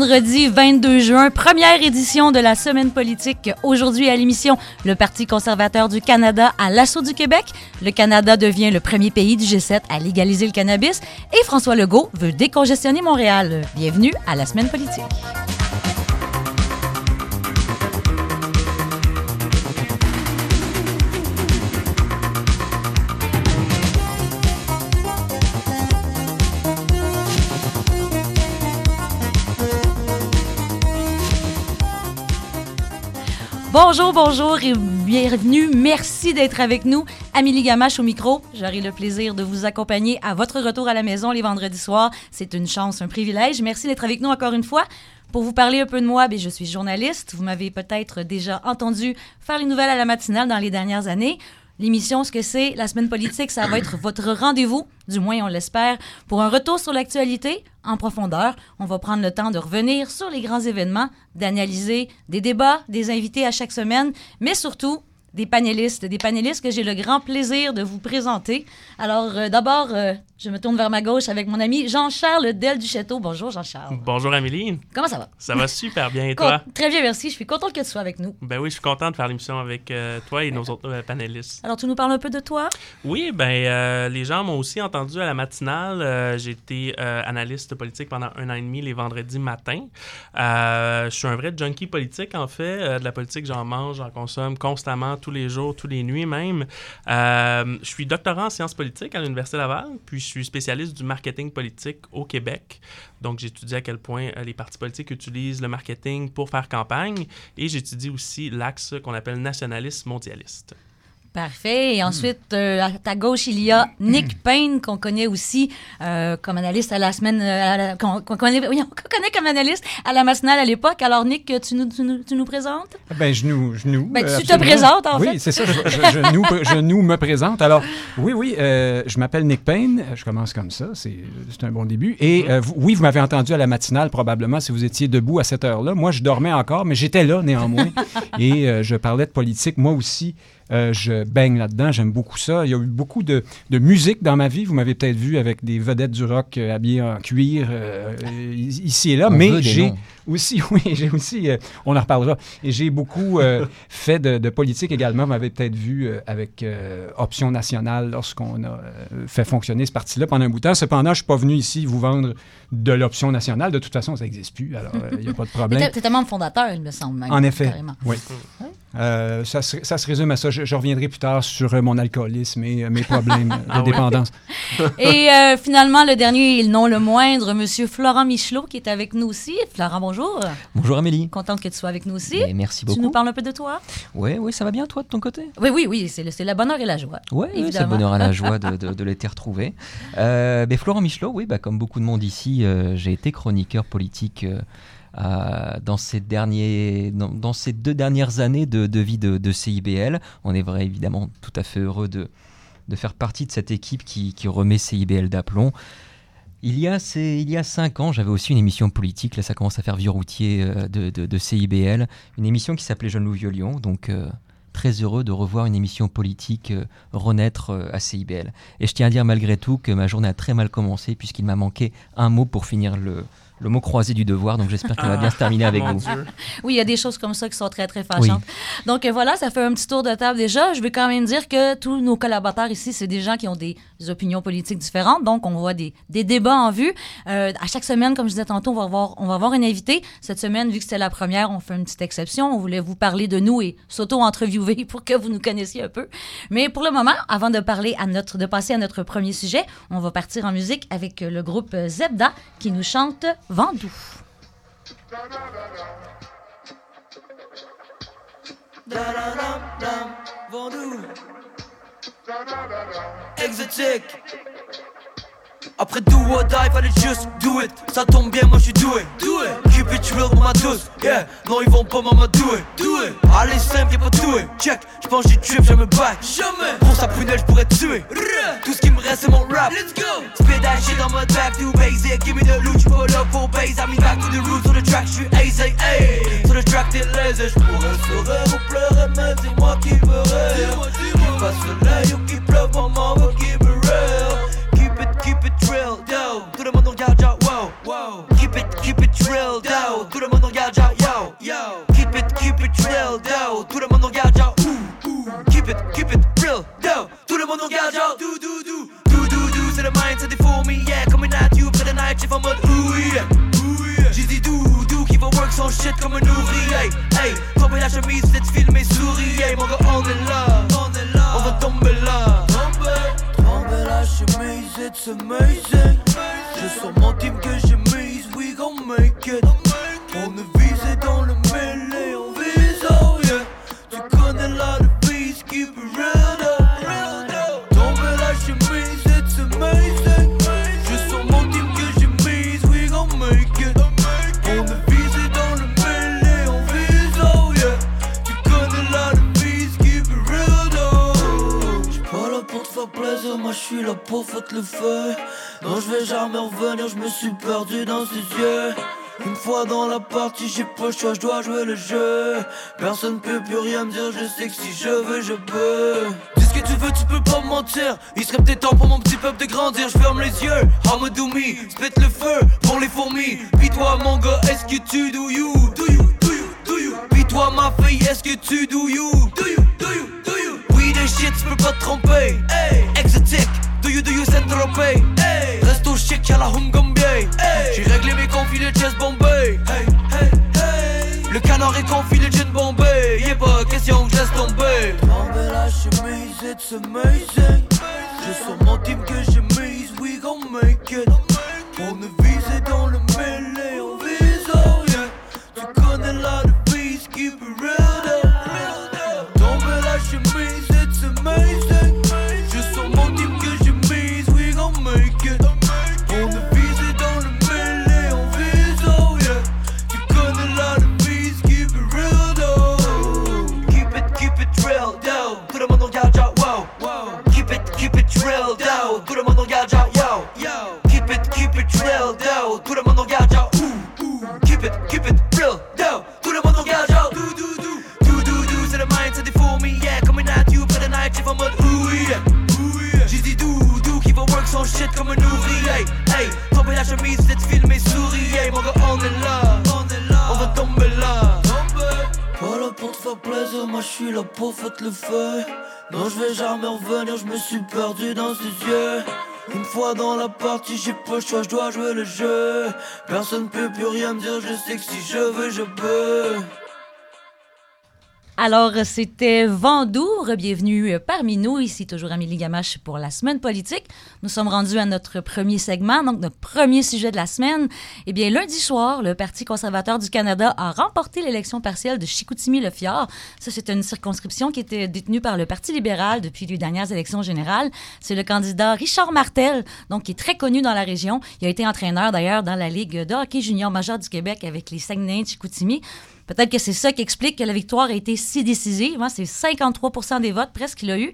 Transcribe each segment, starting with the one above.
vendredi 22 juin, première édition de la semaine politique. Aujourd'hui à l'émission, le Parti conservateur du Canada à l'assaut du Québec. Le Canada devient le premier pays du G7 à légaliser le cannabis et François Legault veut décongestionner Montréal. Bienvenue à la semaine politique. Bonjour, bonjour et bienvenue. Merci d'être avec nous. Amélie Gamache au micro. J'aurai le plaisir de vous accompagner à votre retour à la maison les vendredis soirs. C'est une chance, un privilège. Merci d'être avec nous encore une fois. Pour vous parler un peu de moi, bien, je suis journaliste. Vous m'avez peut-être déjà entendu faire les nouvelles à la matinale dans les dernières années. L'émission, ce que c'est, la semaine politique, ça va être votre rendez-vous, du moins on l'espère, pour un retour sur l'actualité en profondeur. On va prendre le temps de revenir sur les grands événements, d'analyser des débats, des invités à chaque semaine, mais surtout des panélistes, des panélistes que j'ai le grand plaisir de vous présenter. Alors, euh, d'abord, euh, je me tourne vers ma gauche avec mon ami Jean-Charles Del du Château. Bonjour, Jean-Charles. Bonjour, Amélie. Comment ça va? Ça va super bien, et toi? Très bien, merci. Je suis contente que tu sois avec nous. Ben oui, je suis content de faire l'émission avec euh, toi et nos autres panélistes. Alors, tu nous parles un peu de toi? Oui, ben les gens m'ont aussi entendu à la matinale. J'ai été analyste politique pendant un an et demi les vendredis matins. je suis un vrai junkie politique, en fait. de la politique, j'en mange, j'en consomme constamment tous les jours, tous les nuits même. Euh, je suis doctorant en sciences politiques à l'Université Laval, puis suis spécialiste du marketing politique au Québec. Donc, j'étudie à quel point euh, les partis politiques utilisent le marketing pour faire campagne et j'étudie aussi l'axe qu'on appelle nationaliste mondialiste. Parfait. Et ensuite, euh, à ta gauche, il y a Nick Payne, qu'on connaît aussi euh, comme analyste à la semaine, euh, qu'on connaît, oui, connaît, comme analyste à la matinale à l'époque. Alors, Nick, tu nous, tu nous, tu nous présentes? Ben, je nous. Je nous ben, tu te présentes, en fait. Oui, c'est ça. Je, je, nous, je, nous, me présente. Alors, oui, oui, je m'appelle Nick Payne. Je commence comme ça. C'est un bon début. Et oui, vous m'avez entendu à la matinale, probablement, si vous étiez debout à cette heure-là. Moi, je dormais encore, mais j'étais là néanmoins. et je parlais de politique, moi aussi. Euh, je baigne là-dedans, j'aime beaucoup ça. Il y a eu beaucoup de, de musique dans ma vie. Vous m'avez peut-être vu avec des vedettes du rock euh, habillées en cuir euh, ici et là, mais j'ai aussi, oui, j'ai aussi, on en reparlera, et j'ai beaucoup fait de, de, politique également. Vous m'avez peut-être vu avec Option Nationale lorsqu'on a fait fonctionner ce parti-là pendant un bout de temps. Cependant, je ne suis pas venu ici vous vendre de l'option nationale. De toute façon, ça n'existe plus, alors il n'y a pas de problème. Tu es membre fondateur, il me semble. Même, en effet, oui. ça, se, ça, se, résume à ça je, reviendrai plus tard sur euh, mon alcoolisme et euh, mes problèmes de ah dépendance. et euh, finalement, le dernier, non le moindre, M. Florent Michelot, qui est avec nous aussi. Florent, bonjour. Bonjour Amélie. Contente que tu sois avec nous aussi. Ben, merci beaucoup. Tu nous parles un peu de toi? Oui, oui, ça va bien, toi, de ton côté? Oui, oui, oui, c'est le, le, bonheur et la joie. Oui, c'est le bonheur et la joie de, de, de les retrouver. Ben, Florent Michelot, oui, bah, comme beaucoup de monde ici, j'ai été chroniqueur politique euh, dans, ces derniers, dans, ces deux dernières années de, vie de, CIBL. On est vrai évidemment tout à fait heureux de, de faire partie de cette équipe qui, qui remet CIBL d'aplomb. Il y, a, il y a cinq ans, j'avais aussi une émission politique, là ça commence à faire vieux routier euh, de, de, CIBL, une émission qui s'appelait Jeune Loup Violion, donc euh, très heureux de revoir une émission politique renaître à CIBL. Et je tiens à dire malgré tout que ma journée a très mal commencé puisqu'il m'a manqué un mot pour finir le, le mot croisé du devoir. Donc j'espère qu'elle va bien se terminer avec vous. Oui, il y a des choses comme ça qui sont très, très fâchantes. Donc euh, voilà, ça fait un petit tour de table déjà. Je vais quand même dire que tous nos collaborateurs ici, c'est des gens qui ont des opinions politiques différentes. Donc on voit des, des débats en vue. Euh, à chaque semaine, comme je disais tantôt, on va avoir, on va avoir une invitée. Cette semaine, vu que c'était la première, on fait une petite exception. On voulait vous parler de nous et s'auto-entreviewer pour que vous nous connaissiez un peu. Mais pour le moment, avant de parler à notre, de passer à notre premier sujet, on va partir en musique avec le groupe Zebda qui nous chante Vendoux. Exotique Après do or die, fallait juste do it. Ça tombe bien, moi je suis doué. Do it. Keep it real pour ma douce. Yeah, non, ils vont pas m'en do it. Allez, simple, y'a pas tout Check, j'pense j'ai trip, jamais back. Jamais. Pour sa prunelle, j'pourrais tuer. Tout ce qui me reste, c'est mon rap. Let's go. That shit on my back, too basic. Give me the loot, you pull up full base. I'm back to the roots, sur le track, j'suis aisé. Hey. Sur le track, t'es lazy. J'pourrais sourire ou pleurer, mais c'est moi qui veux rire. Qui passe soleil ou qui pleuve, maman veut drill do. Tout le monde 너 야자 wow wow keep it keep it drill do. Tout le monde 너 야자 yo yo. Keep it keep it drill do. Tout le monde 너 야자 ooh ooh. Keep it keep it drill, real though 뚫으면 너 야자 do do do do do do C'est le mindset to the for me yeah. Coming at you for the night if I'm a ooh yeah. Ooh yeah GD do do keep a work so shit comme un ouvrier hey hey comme la chemise cette film est souris yeah. mon gars all in love. It's amazing. Le feu. Non, je vais jamais revenir, je me suis perdu dans ses yeux. Une fois dans la partie, j'ai pas le choix, je dois jouer le jeu. Personne peut plus rien me dire, je sais que si je veux, je peux. Dis ce que tu veux, tu peux pas me mentir. Il serait peut-être temps pour mon petit peuple de grandir. Je ferme les yeux, me. Spit le feu pour les fourmis. Puis toi, mon gars, est-ce que tu do you? Do you, do you, do you? Puis toi, ma fille, est-ce que tu do you? Do you, do you, shit, tu peux pas te tromper. Hey, exotique. Do you, do you, Saint-Tropez hey. Resto chic, y'a la Humgambie hey. J'ai réglé mes confis de chess Bombay hey, hey, hey. Le canard est confit de gin Bombay Y'a pas question que je laisse tomber Tomber la chemise, it's amazing Je sens mon team que j'ai mise, we gon' make it On je dois jouer le jeu. Personne peut plus rien me dire, je sais que si je veux, je peux. Alors, c'était Vendour, bienvenue euh, parmi nous. Ici, toujours Amélie Gamache pour la semaine politique. Nous sommes rendus à notre premier segment, donc notre premier sujet de la semaine. Eh bien, lundi soir, le Parti conservateur du Canada a remporté l'élection partielle de Chicoutimi-Le-Fjord. Ça, c'est une circonscription qui était détenue par le Parti libéral depuis les dernières élections générales. C'est le candidat Richard Martel, donc qui est très connu dans la région. Il a été entraîneur, d'ailleurs, dans la Ligue de hockey junior majeur du Québec avec les Saguenay de Chicoutimi. Peut-être que c'est ça qui explique que la victoire a été si décisive. Hein. C'est 53% des votes presque qu'il a eu.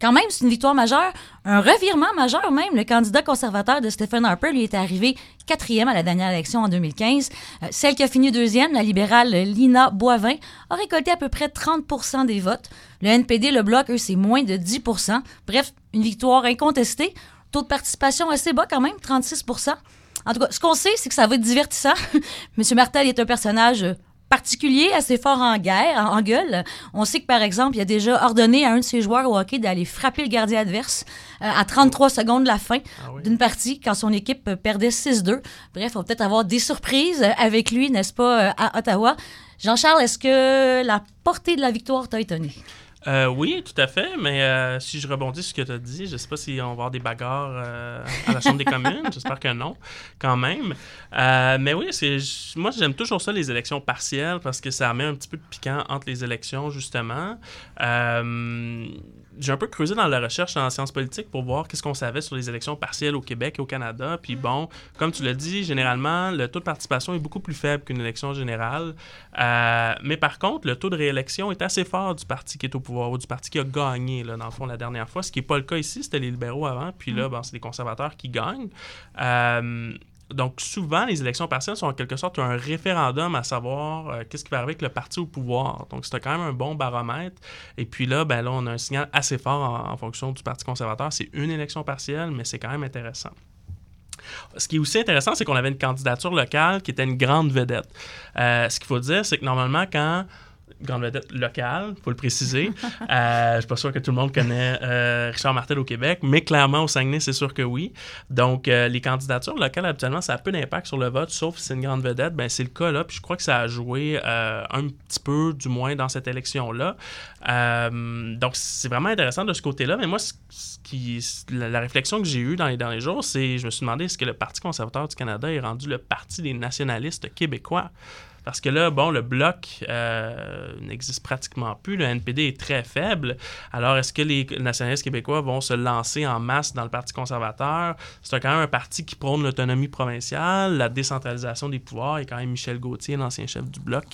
Quand même, c'est une victoire majeure, un revirement majeur même. Le candidat conservateur de Stephen Harper, lui, était arrivé quatrième à la dernière élection en 2015. Euh, celle qui a fini deuxième, la libérale Lina Boivin, a récolté à peu près 30% des votes. Le NPD, le Bloc, eux, c'est moins de 10% Bref, une victoire incontestée. Taux de participation assez bas quand même, 36% En tout cas, ce qu'on sait, c'est que ça va être divertissant. M. Martel est un personnage particulier, assez fort en guerre, en, gueule. On sait que, par exemple, il a déjà ordonné à un de ses joueurs au hockey d'aller frapper le gardien adverse euh, à 33 secondes de la fin Ah oui. d'une partie, quand son équipe perdait 6-2. Bref, on va peut-être avoir des surprises euh, avec lui, n'est-ce pas, euh, à Ottawa. Jean-Charles, est-ce que la portée de la victoire t'a étonné? Euh, oui, tout à fait, mais euh, si je rebondis sur ce que tu as dit, je ne sais pas si on va avoir des bagarres euh, à la Chambre des communes, j'espère que non, quand même. Mais oui, moi j'aime toujours ça, les élections partielles, parce que ça met un petit peu de piquant entre les élections, justement. J'ai un peu creusé dans la recherche en sciences politiques pour voir qu'est-ce qu'on savait sur les élections partielles au Québec et au Canada. Puis bon, comme tu l'as dit, généralement, le taux de participation est beaucoup plus faible qu'une élection générale. Euh, mais par contre, le taux de réélection est assez fort du parti qui est au pouvoir ou du parti qui a gagné, là, dans le fond, la dernière fois. Ce qui n'est pas le cas ici, c'était les libéraux avant. Puis là, bon, c'est les conservateurs qui gagnent. Euh, donc, souvent, les élections partielles sont en quelque sorte un référendum à savoir euh, qu'est-ce qui va arriver avec le parti au pouvoir. Donc, c'était quand même un bon baromètre. Et puis là, ben là, on a un signal assez fort en, fonction du Parti conservateur. C'est une élection partielle, mais c'est quand même intéressant. Ce qui est aussi intéressant, c'est qu'on avait une candidature locale qui était une grande vedette. Euh, ce qu'il faut dire, c'est que normalement, quand grande vedette locale, faut le préciser. euh, je suis pas sûr que tout le monde connaît euh, Richard Martel au Québec, mais clairement au Saguenay, c'est sûr que oui. Donc, euh, les candidatures locales, habituellement, ça a peu d'impact sur le vote, sauf si c'est une grande vedette. Ben, c'est le cas là, puis je crois que ça a joué euh, un petit peu, du moins, dans cette élection-là. Donc, c'est vraiment intéressant de ce côté-là, mais moi, la réflexion que j'ai eue dans les derniers jours, c'est, je me suis demandé, est-ce que le Parti conservateur du Canada est rendu le parti des nationalistes québécois? Parce que là, bon, le bloc euh, n'existe pratiquement plus. Le NPD est très faible. Alors, est-ce que les nationalistes québécois vont se lancer en masse dans le Parti conservateur? C'est quand même un parti qui prône l'autonomie provinciale, la décentralisation des pouvoirs. A quand même Michel Gauthier, l'ancien chef du bloc,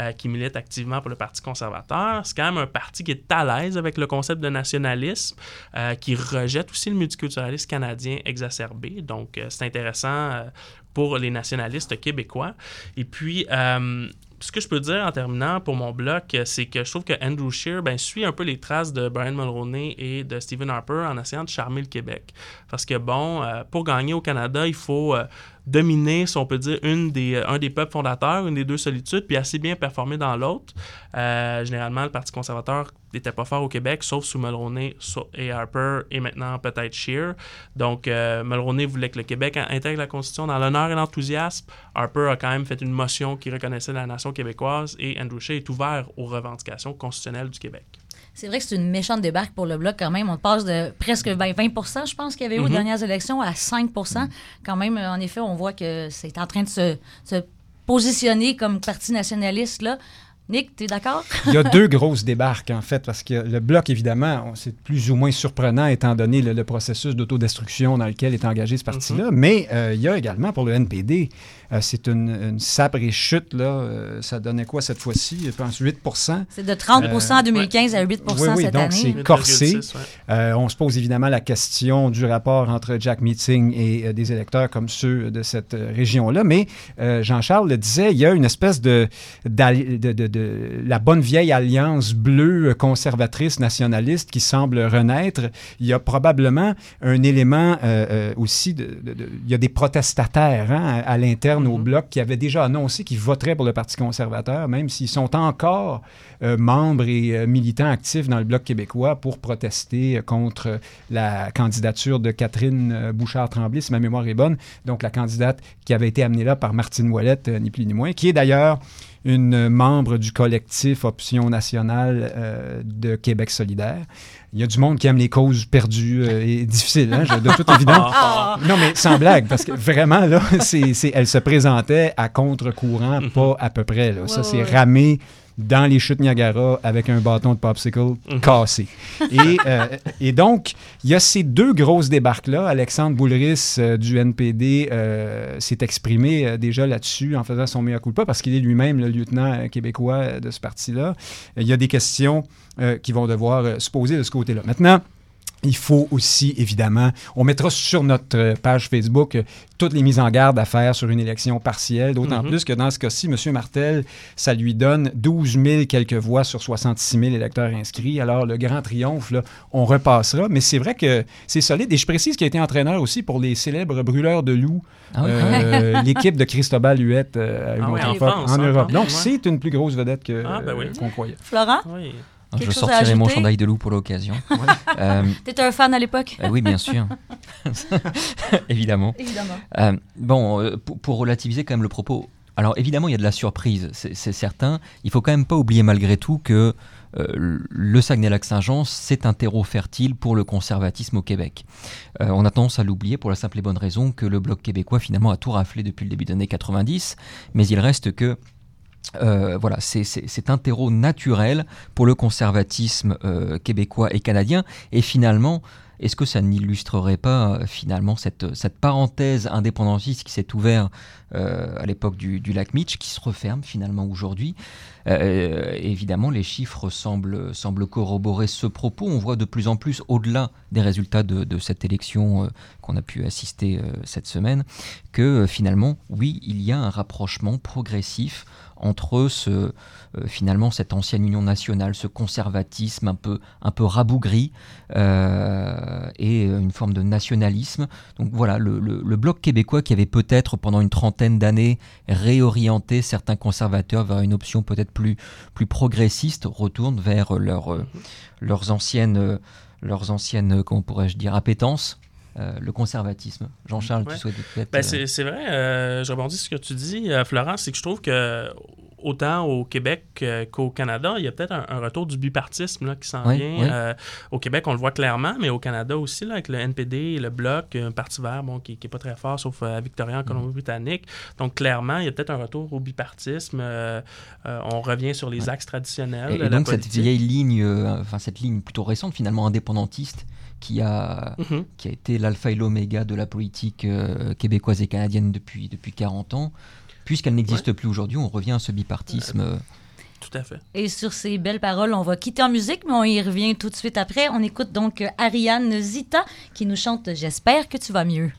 euh, qui milite activement pour le Parti conservateur. C'est quand même un parti qui est à l'aise avec le concept de nationalisme, euh, qui rejette aussi le multiculturalisme canadien exacerbé. Donc, c'est intéressant pour les nationalistes québécois. Et puis, euh, ce que je peux dire en terminant pour mon bloc, c'est que je trouve que Andrew Scheer ben, suit un peu les traces de Brian Mulroney et de Stephen Harper en essayant de charmer le Québec. Parce que, bon, euh, pour gagner au Canada, il faut euh, dominer, si on peut dire, des, un des peuples fondateurs, une des deux solitudes, puis assez bien performer dans l'autre. Euh, généralement, le Parti conservateur n'était pas fort au Québec, sauf sous Mulroney et Harper, et maintenant peut-être Scheer. Donc, euh, voulait que le Québec intègre la Constitution dans l'honneur et l'enthousiasme. Harper a quand même fait une motion qui reconnaissait la nation québécoise, et Andrew Scheer est ouvert aux revendications constitutionnelles du Québec. C'est vrai que c'est une méchante débarque pour le Bloc quand même. On passe de presque 20, 20 je pense, qu'il y avait eu aux Mhm. dernières élections, à 5 Quand même, en effet, on voit que c'est en train de se, se positionner comme parti nationaliste. Là. Nick, tu es d'accord? Il y a deux grosses débarques, en fait, parce que le bloc, évidemment, c'est plus ou moins surprenant étant donné le, le processus d'autodestruction dans lequel est engagé ce parti-là. Mais euh, il y a également pour le NPD, euh, c'est une, une sabre et chute. Là, euh, ça donnait quoi cette fois-ci? Je pense 8 C'est de 30 en Euh, 2015 à 8 oui, oui, cette donc c'est- 8,6, corsé. ouais. On se pose évidemment la question du rapport entre Jack Meeting et des électeurs comme ceux de cette région-là. Mais Jean-Charles le disait, il y a une espèce de, d'alli- de, de- de- la bonne vieille alliance bleue conservatrice nationaliste qui semble renaître. Il y a probablement un élément aussi, il y a des protestataires hein, à, à l'interne au Mhm. bloc qui avaient déjà annoncé qu'ils voteraient pour le Parti conservateur, même s'ils sont encore euh, membres et euh, militants actifs dans le Bloc québécois pour protester euh, contre la candidature de Catherine Bouchard-Tremblay, si ma mémoire est bonne, donc la candidate qui avait été amenée là par Martine Ouellette, ni plus ni moins, qui est d'ailleurs une membre du collectif Option nationale euh, de Québec solidaire. Il y a du monde qui aime les causes perdues euh, et difficiles, hein, de toute évidence. Ah, Non, mais sans blague, parce que vraiment, là, c'est, c'est- elle se présentait à contre-courant, Mhm. pas à peu près. Là. ça, c'est ouais. ramé dans les chutes Niagara avec un bâton de popsicle Mhm. cassé. Et, euh, et donc, il y a ces deux grosses débarques-là. Alexandre Boulris euh, du NPD euh, s'est exprimé déjà là-dessus en faisant son mea culpa parce qu'il est lui-même le lieutenant québécois de ce parti-là. Il y a des questions qui vont devoir se poser de ce côté-là. Maintenant, il faut aussi, évidemment, on mettra sur notre euh, page Facebook euh, toutes les mises en garde à faire sur une élection partielle, d'autant Mhm. plus que dans ce cas-ci, M. Martel, ça lui donne 12 000 quelques voix sur 66 000 électeurs inscrits. Alors, le grand triomphe, là, on repassera. Mais c'est vrai que c'est solide. Et je précise qu'il a été entraîneur aussi pour les célèbres brûleurs de loups, Ah oui. euh, l'équipe de Cristobal Huette euh, Ah oui, en époque, France, en hein, Europe. Donc, ouais. c'est une plus grosse vedette que, Ah, ben oui. euh, qu'on croyait. Florent, Oui. Je quelque sortirai mon chandail de loup pour l'occasion. Euh, t'étais un fan à l'époque? euh, oui, bien sûr. Évidemment. Évidemment. Euh, bon, euh, pour, pour relativiser quand même le propos, alors évidemment il y a de la surprise, c'est certain. Il faut quand même pas oublier malgré tout que euh, le Saguenay-Lac-Saint-Jean, c'est un terreau fertile pour le conservatisme au Québec. Euh, on a tendance à l'oublier pour la simple et bonne raison que le Bloc québécois finalement a tout raflé depuis le début des années 90, mais il reste que euh, voilà, c'est- un terreau naturel pour le conservatisme euh, québécois et canadien. Et finalement, est-ce que ça n'illustrerait pas euh, finalement cette, parenthèse indépendantiste qui s'est ouverte à l'époque du, du lac Mitch, qui se referme finalement aujourd'hui? Euh, Évidemment, les chiffres semblent, semblent corroborer ce propos. On voit de plus en plus, au-delà des résultats de, de cette élection euh, qu'on a pu assister euh, cette semaine, que euh, finalement, oui, il y a un rapprochement progressif entre ce, euh, finalement cette ancienne union nationale, ce conservatisme un peu, un peu rabougri euh, et une forme de nationalisme. Donc voilà, le, le- le bloc québécois qui avait peut-être pendant une trentaine d'années réorienté certains conservateurs vers une option peut-être plus, plus progressistes retournent vers leur, euh, leurs anciennes, euh, leurs anciennes, comment pourrais-je dire, appétences. euh, le conservatisme. Jean-Charles, Ouais. tu souhaites peut-être... Ben, euh, c'est vrai, euh, je rebondis sur ce que tu dis, euh, Florent, c'est que je trouve que autant au Québec euh, qu'au Canada, il y a peut-être un, un retour du bipartisme là, qui s'en Oui, vient. oui. Euh, au Québec, on le voit clairement, mais au Canada aussi, là, avec le NPD le Bloc, un parti vert bon, qui n'est pas très fort, sauf euh, à Victoria en Mm. Colombie-Britannique. Donc, clairement, il y a peut-être un retour au bipartisme. Euh, euh, on revient sur les axes traditionnels. Et, de et la donc cette vieille ligne, euh, enfin cette ligne plutôt récente finalement indépendantiste, qui a, Mhm. qui a été l'alpha et l'oméga de la politique euh, québécoise et canadienne depuis, depuis 40 ans, puisqu'elle n'existe plus aujourd'hui, on revient à ce bipartisme. euh, Tout à fait. Et sur ces belles paroles, on va quitter en musique, mais on y revient tout de suite après. On écoute donc euh, Ariane Zita qui nous chante J'espère que tu vas mieux.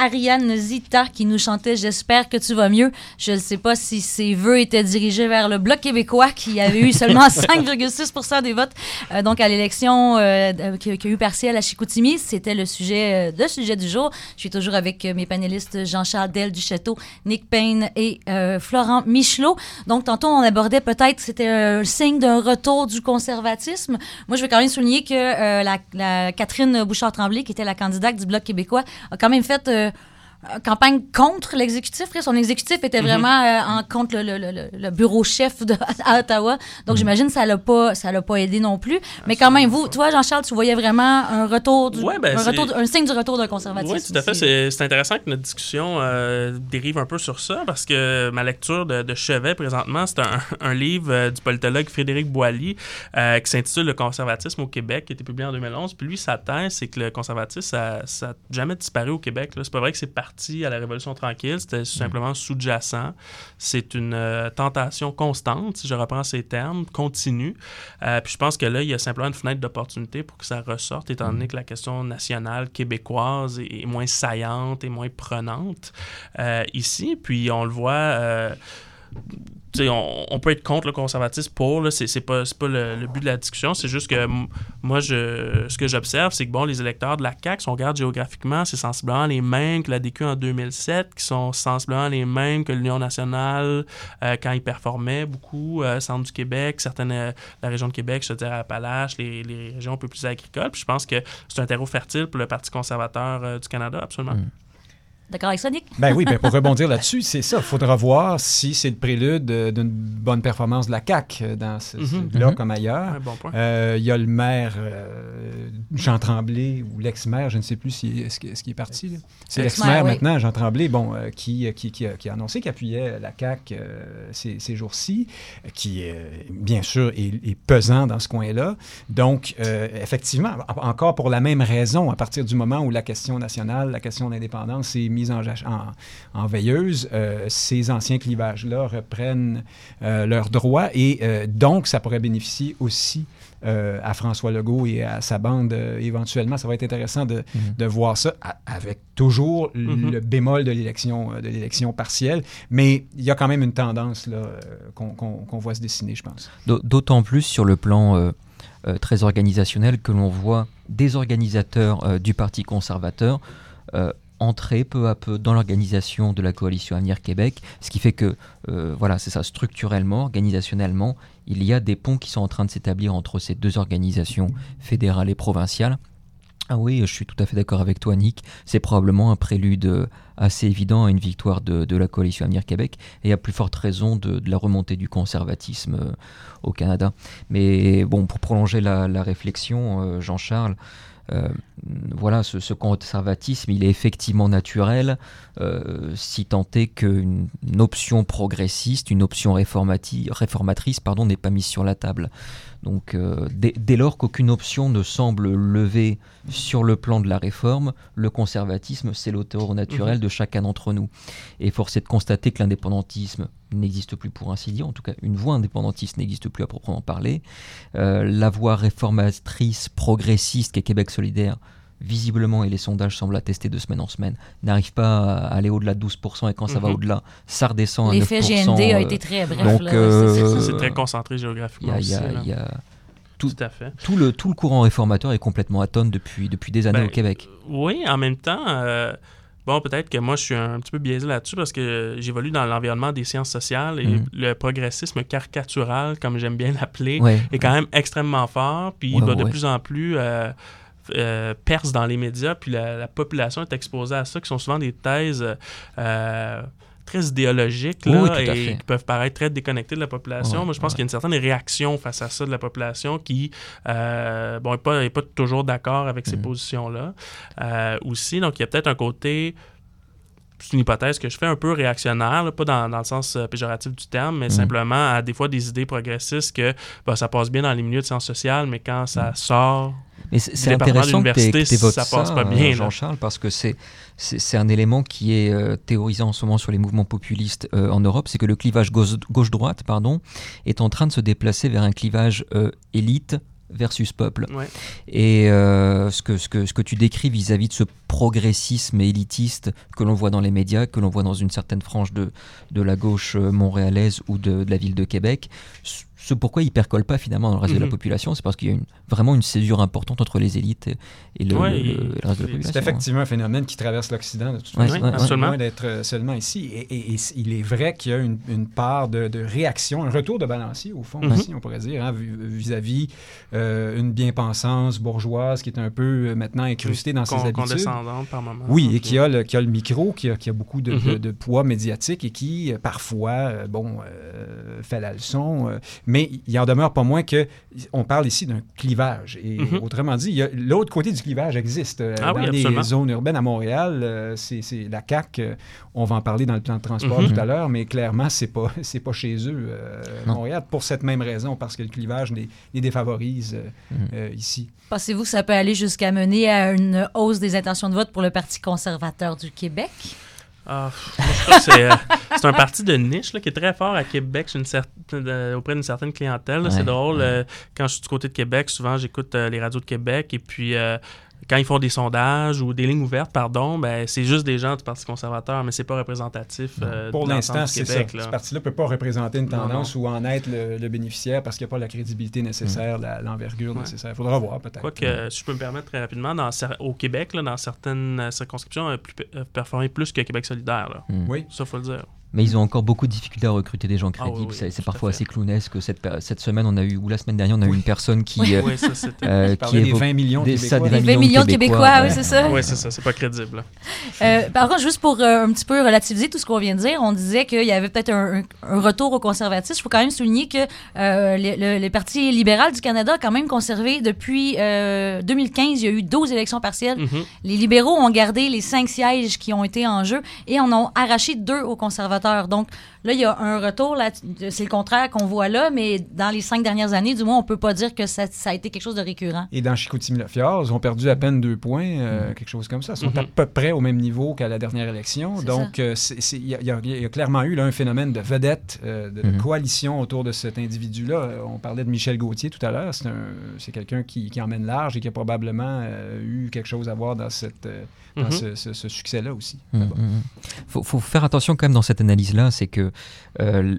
Ariane Zita qui nous chantait J'espère que tu vas mieux. Je ne sais pas si ses vœux étaient dirigés vers le Bloc québécois qui avait eu seulement 5,6 des votes. Euh, donc, à l'élection euh, qui, a eu partielle à Chicoutimi, c'était le sujet, euh, le sujet du jour. Je suis toujours avec mes panélistes Jean-Charles Del du Château, Nick Payne et Florent Michelot. Donc, tantôt, on abordait peut-être, c'était un signe d'un retour du conservatisme. Moi, je veux quand même souligner que la, la Catherine Bouchard-Tremblay, qui était la candidate du Bloc québécois, a quand même fait euh, campagne contre l'exécutif. Son exécutif Mhm. était vraiment euh, en contre le, le- le- le bureau chef de, à Ottawa. Donc, j'imagine que ça l'a pas, ça l'a pas aidé non plus. Mais quand même, vous, toi, Jean-Charles, tu voyais vraiment un retour, du, Ouais, ben, un, retour un signe du retour d'un conservatisme. Oui, tout à fait. C'est intéressant que notre discussion euh, dérive un peu sur ça parce que ma lecture de, de chevet présentement, c'est un, un livre euh, du politologue Frédéric Boilly euh, qui s'intitule Le conservatisme au Québec, qui a été publié en 2011. Puis lui, sa thèse, c'est que le conservatisme, ça n'a jamais disparu au Québec. C'est pas vrai que c'est parti à la Révolution tranquille, c'était simplement sous-jacent. C'est une euh, tentation constante, si je reprends ces termes, continue. Euh, puis je pense que là, il y a simplement une fenêtre d'opportunité pour que ça ressorte, étant donné que la question nationale québécoise est, est moins saillante et moins prenante euh, ici. Puis on le voit. On, on peut être contre le conservatisme pour, là, c'est pas, le, but de la discussion, c'est juste que moi, je, ce que j'observe, c'est que bon, les électeurs de la CAQ, si on regarde géographiquement, c'est sensiblement les mêmes que la DQ en 2007, qui sont sensiblement les mêmes que l'Union nationale euh, quand ils performaient beaucoup, euh, centre du Québec, certaines, euh, la région de Québec, je veux dire Appalaches, les, les régions un peu plus agricoles. Puis je pense que c'est un terreau fertile pour le Parti conservateur du Canada, absolument. Mm. D'accord avec ça, Nick? Ben oui, ben pour rebondir là-dessus, c'est ça. Il faudra voir si c'est le prélude euh, d'une bonne performance de la CAQ euh, dans ce, Mhm. ce- là Mhm. comme ailleurs. Un bon point. Euh, Il y a le maire euh, Jean Tremblay ou l'ex-maire, je ne sais plus si, est-ce qu'il est, qu'il est parti. C'est Ex-maire, l'ex-maire oui. maintenant, Jean Tremblay, bon, euh, qui, qui, qui, a, qui a annoncé qu'il appuyait la CAQ euh, ces, ces jours-ci, qui, euh, bien sûr, est, est pesant dans ce coin-là. Donc, euh, effectivement, en- encore pour la même raison, à partir du moment où la question nationale, la question d'indépendance est mise en, en, en veilleuse, euh, ces anciens clivages-là reprennent euh, leurs droits et euh, donc ça pourrait bénéficier aussi à François Legault et à sa bande éventuellement. Ça va être intéressant de, Mhm. de voir ça avec toujours Mhm. le bémol de l'élection de l'élection partielle, mais il y a quand même une tendance qu'on voit se dessiner, je pense. D'au- D'autant plus sur le plan euh, très organisationnel que l'on voit des organisateurs euh, du Parti conservateur euh, entrer peu à peu dans l'organisation de la coalition Avenir Québec, ce qui fait que, euh, voilà, c'est ça, structurellement, organisationnellement, il y a des ponts qui sont en train de s'établir entre ces deux organisations fédérales et provinciales. Ah oui, je suis tout à fait d'accord avec toi, Nick. C'est probablement un prélude euh, assez évident à une victoire de, la coalition Avenir Québec et à plus forte raison de, la remontée du conservatisme euh, au Canada. Mais bon, pour prolonger la, réflexion, Jean-Charles, voilà, ce, conservatisme, il est effectivement naturel, euh, si tant est qu'une une option progressiste, une option réformatrice, pardon, n'est pas mise sur la table. Donc, euh, dès, dès lors qu'aucune option ne semble levée sur le plan de la réforme, le conservatisme, c'est l'auteur naturel de chacun d'entre nous. Et force est de constater que l'indépendantisme n'existe plus pour ainsi dire, en tout cas une voie indépendantiste n'existe plus à proprement parler. Euh, la voie réformatrice, progressiste qu'est Québec solidaire, visiblement, et les sondages semblent attester de semaine en semaine, n'arrive pas à aller au-delà de 12%, et quand ça va Mhm. au-delà, ça redescend à 9%. L'effet GND a euh, été très bref. donc, euh, c'est- euh, très concentré géographiquement y a- aussi, y a- Tout à fait. tout, le, tout le courant réformateur est complètement atone depuis, depuis des années Ben, au Québec. Oui, en même temps, euh, bon, peut-être que moi, je suis un petit peu biaisé là-dessus parce que j'évolue dans l'environnement des sciences sociales et Mhm. le progressisme caricatural, comme j'aime bien l'appeler, Ouais. est quand même extrêmement fort, puis Ouais, il va de plus en plus euh, euh, perce dans les médias, puis la, la population est exposée à ça, qui sont souvent des thèses euh, très idéologiques là, Oui, tout à et fait. qui peuvent paraître très déconnectées de la population. Ouais, Moi, je pense ouais. qu'il y a une certaine réaction face à ça de la population qui euh, bon, n'est pas, est pas toujours d'accord avec ces Mhm. positions-là euh, aussi. Donc, il y a peut-être un côté c'est une hypothèse que je fais un peu réactionnaire, là, pas dans, dans le sens euh, péjoratif du terme, mais Mhm. simplement à des fois des idées progressistes que bah, ça passe bien dans les milieux de sciences sociales, mais quand ça sort Mais c'est intéressant que tu évoques ça ça, passe pas euh, bien. Jean-Charles, parce que c'est un élément qui est euh, théorisé en ce moment sur les mouvements populistes euh, en Europe, c'est que le clivage gauche- gauche-droite pardon, est en train de se déplacer vers un clivage euh, élite versus peuple. Ouais. Et euh, ce, que, ce, que, ce que tu décris vis-à-vis de ce progressisme élitiste que l'on voit dans les médias, que l'on voit dans une certaine frange de, de la gauche montréalaise ou de, de la ville de Québec, ce pourquoi ils percolent pas finalement dans le reste de la Mhm. population, c'est parce qu'il y a une, vraiment une césure importante entre les élites et, et le, Ouais, le- et- le reste de la population. C'est effectivement un phénomène qui traverse l'Occident, de toute Ouais, façon. ouais, ouais. Loin d'être euh, seulement ici. Et, et- et c- il est vrai qu'il y a une, une part de, de réaction, un retour de balancier, au fond, Mhm. aussi, on pourrait dire, hein, vis- vis-à-vis euh, une bien-pensance bourgeoise qui est un peu euh, maintenant incrustée dans ses habitudes. condescendante par moment. Oui, et qui a le, qui a le micro, qui a, qui a beaucoup de, de- Mhm. de poids médiatique et qui, parfois, bon, euh, fait la leçon. euh, mais il en demeure pas moins que on parle ici d'un clivage. Et Mhm. autrement dit, l'autre côté du clivage existe. Euh, Ah dans oui, les absolument. zones urbaines à Montréal, euh, c'est la CAQ. euh, on va en parler dans le plan de transport Mhm. tout à l'heure, mais clairement, c'est pas, c'est pas chez eux, euh, Non. Montréal, pour cette même raison, parce que le clivage les, les défavorise euh, Mhm. euh, ici. Pensez-vous que ça peut aller jusqu'à mener à une hausse des intentions de vote pour le Parti conservateur du Québec? Ah, pff, moi, je crois que c'est, euh, c'est un parti de niche là, qui est très fort à Québec chez une certaine- euh, auprès d'une certaine clientèle. Ouais, c'est drôle. ouais. euh, quand je suis du côté de Québec, souvent j'écoute euh, les radios de Québec et puis euh, quand ils font des sondages ou des lignes ouvertes, pardon, ben, c'est juste des gens du Parti conservateur, mais c'est pas représentatif. euh, Pour l'instant, c'est ça. Québec, là. Ce parti-là ne peut pas représenter une Non, tendance ou en être le, le bénéficiaire parce qu'il n'y a pas la crédibilité nécessaire, la- l'envergure Ouais. nécessaire. Il faudra voir peut-être. Quoique, euh, si je peux me permettre très rapidement, dans, au Québec, là, dans certaines circonscriptions, euh, plus, performé plus que Québec solidaire. Là. Mm. Oui. Ça, faut le dire. Mais ils ont encore beaucoup de difficultés à recruter des gens Ah oui, crédibles. oui, c'est parfois assez clownesque. Cette, cette semaine, on a eu, ou la semaine dernière, on a eu Oui. une personne qui, euh, Oui, ça, c'était. euh, qui parlait des évoque 20 millions de des- ça, Québécois. des Les 20 millions de Québécois, oui, c'est ça? Oui, c'est ça, c'est pas crédible. Euh, par contre, juste pour euh, un petit peu relativiser tout ce qu'on vient de dire, on disait qu'il y avait peut-être un, retour au conservatisme. Il faut quand même souligner que euh, le, le- le Parti libéral du Canada a quand même conservé depuis euh, 2015, il y a eu 12 élections partielles. Mhm. Les libéraux ont gardé les cinq sièges qui ont été en jeu et en ont arraché deux aux conservateurs. Donc là, il y a un retour. là- C'est le contraire qu'on voit là, mais dans les cinq dernières années, du moins, on peut pas dire que ça, ça a été quelque chose de récurrent. Et dans Chicoutimi-Le-Fjord, ils ont perdu à peine deux points, euh, quelque chose comme ça. Ils sont à Mhm. peu près au même niveau qu'à la dernière élection. C'est Donc, euh, il y, a- il y a- il y a clairement eu là, un phénomène de vedette, euh, de, de Mhm. coalition autour de cet individu-là. On parlait de Michel Gauthier tout à l'heure. C'est un- c'est quelqu'un qui, qui emmène large et qui a probablement euh, eu quelque chose à voir dans, cette, dans ce, ce- ce succès-là aussi. Mm. Faut, faut faire attention quand même dans cette analyse-là, c'est que euh,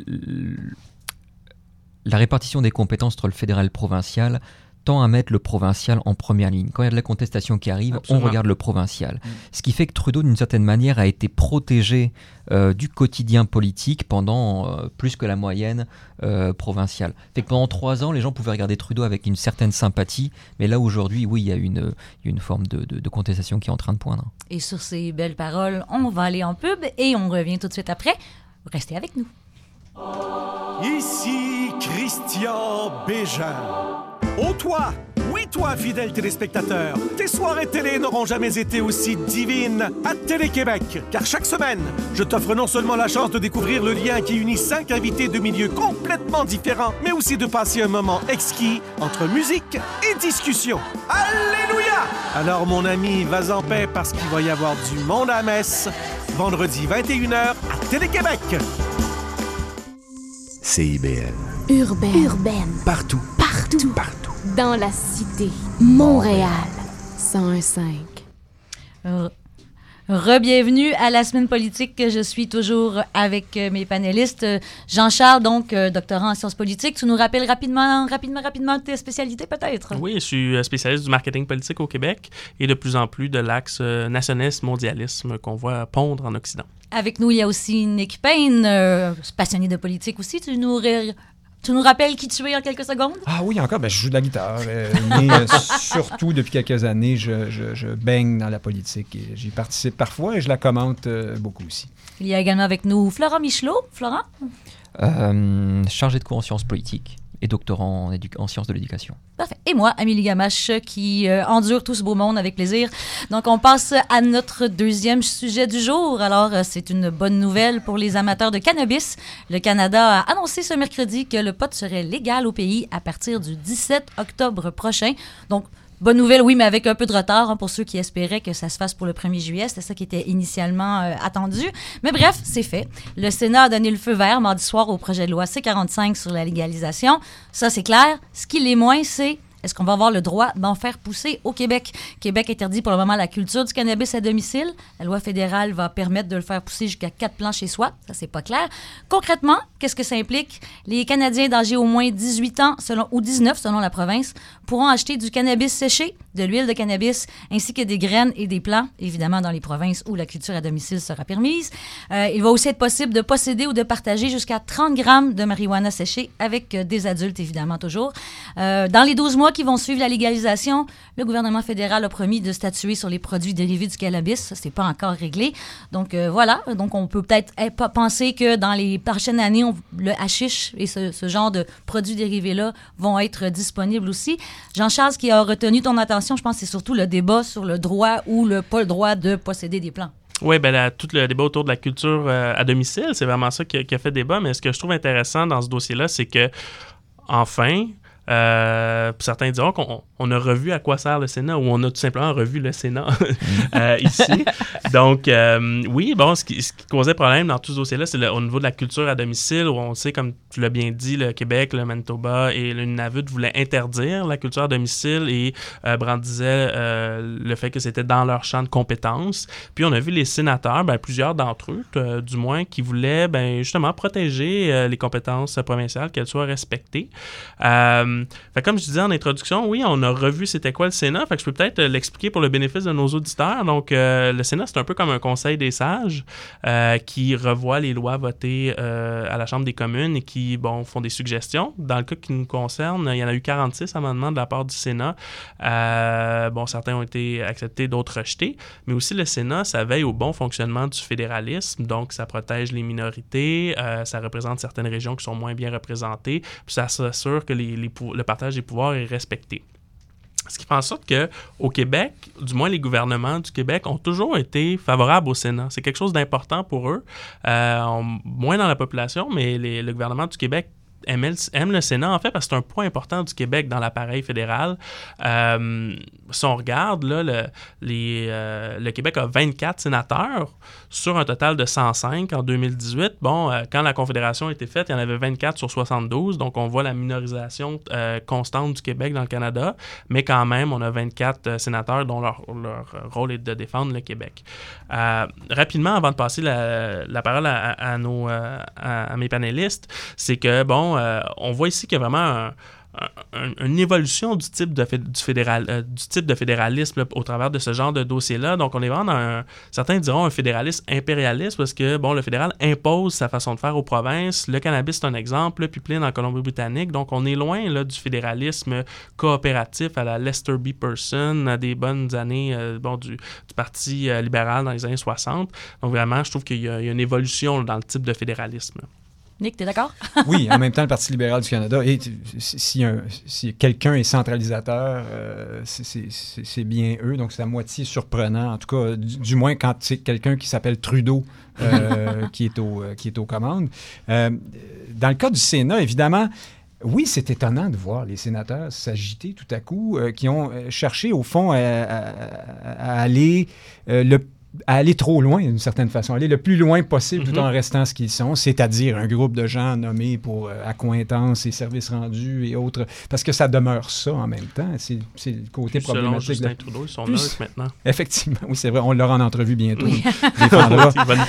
la répartition des compétences entre le fédéral et le provincial tend à mettre le provincial en première ligne. Quand il y a de la contestation qui arrive, Absolument. on regarde le provincial. Mm. Ce qui fait que Trudeau, d'une certaine manière, a été protégé euh, du quotidien politique pendant euh, plus que la moyenne euh, provinciale. Fait que pendant trois ans, les gens pouvaient regarder Trudeau avec une certaine sympathie, mais là aujourd'hui, oui, il y a une, une forme de, de- de contestation qui est en train de poindre. Et sur ces belles paroles, on va aller en pub et on revient tout de suite après. Restez avec nous. Ici Christian Bégin. Oh toi, oui toi, fidèle téléspectateur, tes soirées télé n'auront jamais été aussi divines à Télé-Québec, car chaque semaine, je t'offre non seulement la chance de découvrir le lien qui unit cinq invités de milieux complètement différents, mais aussi de passer un moment exquis entre musique et discussion. Alléluia! Alors mon ami, vas en paix parce qu'il va y avoir du monde à messe, vendredi 21h à Télé-Québec. CIBL. Urbaine. Urbaine. Partout. Partout. Partout. Dans la cité. Montréal. 101.5. Euh, Rebienvenue à la semaine politique. Je suis toujours avec euh, mes panélistes. Euh, Jean-Charles, donc euh, doctorant en sciences politiques. Tu nous rappelles rapidement, rapidement, rapidement tes spécialités peut-être? Oui, je suis spécialiste du marketing politique au Québec et de plus en plus de l'axe nationalisme-mondialisme qu'on voit pondre en Occident. Avec nous, il y a aussi Nick Payne, euh, passionné de politique aussi. Tu nous, tu nous rappelles qui tu es en quelques secondes? Ah oui, encore, ben, je joue de la guitare. euh, mais euh, surtout, depuis quelques années, je, je- je baigne dans la politique. et J'y participe parfois et je la commente euh, beaucoup aussi. Il y a également avec nous Florent Michelot. Florent? Euh, chargé de cours en sciences politiques et doctorant en, sciences de l'éducation. Parfait. Et moi, Amélie Gamache, qui euh, endure tout ce beau monde avec plaisir. Donc, on passe à notre deuxième sujet du jour. Alors, euh, c'est une bonne nouvelle pour les amateurs de cannabis. Le Canada a annoncé ce mercredi que le pot serait légal au pays à partir du 17 octobre prochain. Donc, Bonne nouvelle, oui, mais avec un peu de retard hein, pour ceux qui espéraient que ça se fasse pour le 1er juillet. C'était ça qui était initialement euh, attendu. Mais bref, c'est fait. Le Sénat a donné le feu vert mardi soir au projet de loi C-45 sur la légalisation. Ça, c'est clair. Ce qui l'est moins, c'est est-ce qu'on va avoir le droit d'en faire pousser au Québec? Québec interdit pour le moment la culture du cannabis à domicile. La loi fédérale va permettre de le faire pousser jusqu'à quatre plants chez soi. Ça, c'est pas clair. Concrètement, qu'est-ce que ça implique? Les Canadiens d'âge au moins 18 ans selon, ou 19 selon la province pourront acheter du cannabis séché, de l'huile de cannabis, ainsi que des graines et des plants, évidemment dans les provinces où la culture à domicile sera permise. Euh, il va aussi être possible de posséder ou de partager jusqu'à 30 grammes de marijuana séchée avec euh, des adultes, évidemment, toujours. Euh, dans les 12 mois qui vont suivre la légalisation, le gouvernement fédéral a promis de statuer sur les produits dérivés du cannabis. Ça, c'est pas encore réglé. Donc, euh, voilà. Donc, on peut peut-être eh, penser que dans les prochaines années, le hashish et ce, ce genre de produits dérivés-là vont être disponibles aussi. Jean-Charles, ce qui a retenu ton attention, je pense, c'est surtout le débat sur le droit ou le pas le droit de posséder des plants. Oui, ben tout le débat autour de la culture euh, à domicile, c'est vraiment ça qui a fait débat. Mais ce que je trouve intéressant dans ce dossier-là, c'est que, enfin, euh, certains diront qu'on on a revu à quoi sert le Sénat ou on a tout simplement revu le Sénat euh, ici. Donc, euh, oui, bon, ce qui, causait problème dans tout ce dossier-là, c'est au niveau de la culture à domicile où on sait, comme tu l'as bien dit, le Québec, le Manitoba et le Nunavut voulaient interdire la culture à domicile et brandisaient euh, le fait que c'était dans leur champ de compétences. Puis on a vu les sénateurs, ben, plusieurs d'entre eux, du moins, qui voulaient ben, justement protéger les compétences provinciales, qu'elles soient respectées. Fait comme je disais en introduction, oui, on a revu c'était quoi le Sénat. Fait que je peux peut-être euh, l'expliquer pour le bénéfice de nos auditeurs. Donc, euh, le Sénat, c'est un peu comme un conseil des sages euh, qui revoit les lois votées euh, à la Chambre des communes et qui, bon, font des suggestions. Dans le cas qui nous concerne, il y en a eu 46 amendements de la part du Sénat. Euh, bon, certains ont été acceptés, d'autres rejetés. Mais aussi, le Sénat, ça veille au bon fonctionnement du fédéralisme. Donc, ça protège les minorités, euh, ça représente certaines régions qui sont moins bien représentées, puis ça s'assure que les- les le partage des pouvoirs est respecté. Ce qui fait en sorte que au Québec, du moins les gouvernements du Québec ont toujours été favorables au Sénat. C'est quelque chose d'important pour eux, Euh, moins dans la population, mais le gouvernement du Québec aime le, Sénat en fait parce que c'est un point important du Québec dans l'appareil fédéral. Euh, si on regarde, là, le, euh, Québec a 24 sénateurs sur un total de 105 en 2018. Bon, euh, quand la Confédération a été faite, il y en avait 24 sur 72, donc on voit la minorisation constante du Québec dans le Canada, mais quand même, on a 24 euh, sénateurs dont leur, rôle est de défendre le Québec. Rapidement, avant de passer la, parole à, nos, à mes panélistes, c'est que, bon, euh, on voit ici qu'il y a vraiment un- un- une évolution du type de, euh, fédéralisme au travers de ce genre de dossier-là. Donc, on est vraiment dans un, certains diront un fédéralisme impérialiste parce que, bon, le fédéral impose sa façon de faire aux provinces. Le cannabis, c'est un exemple, plein en Colombie-Britannique. Donc, on est loin là, du fédéralisme coopératif à la Lester B. Person à des bonnes années euh, du, Parti libéral dans les années 60. Donc, vraiment, je trouve qu'il y, a une évolution dans le type de fédéralisme. Nick, t'es d'accord? Oui, en même temps, le Parti libéral du Canada, et si, si un- si quelqu'un est centralisateur, euh, c'est- bien eux, donc c'est à moitié surprenant, en tout cas, du, du moins quand c'est quelqu'un qui s'appelle Trudeau euh, qui, est au, euh, qui est aux commandes. Euh, dans le cas du Sénat, évidemment, oui, c'est étonnant de voir les sénateurs s'agiter tout à coup, euh, qui ont cherché, au fond, à, à- à aller euh, le à aller trop loin, d'une certaine façon, aller le plus loin possible tout Mhm. en restant ce qu'ils sont, c'est-à-dire un groupe de gens nommés pour euh, accointance et services rendus et autres, parce que ça demeure ça en même temps. C'est le côté Puis selon problématique. de- Justin Trudeau, ils sont neutres maintenant. Effectivement, oui, c'est vrai, on l'aura en entrevue bientôt. Oui. De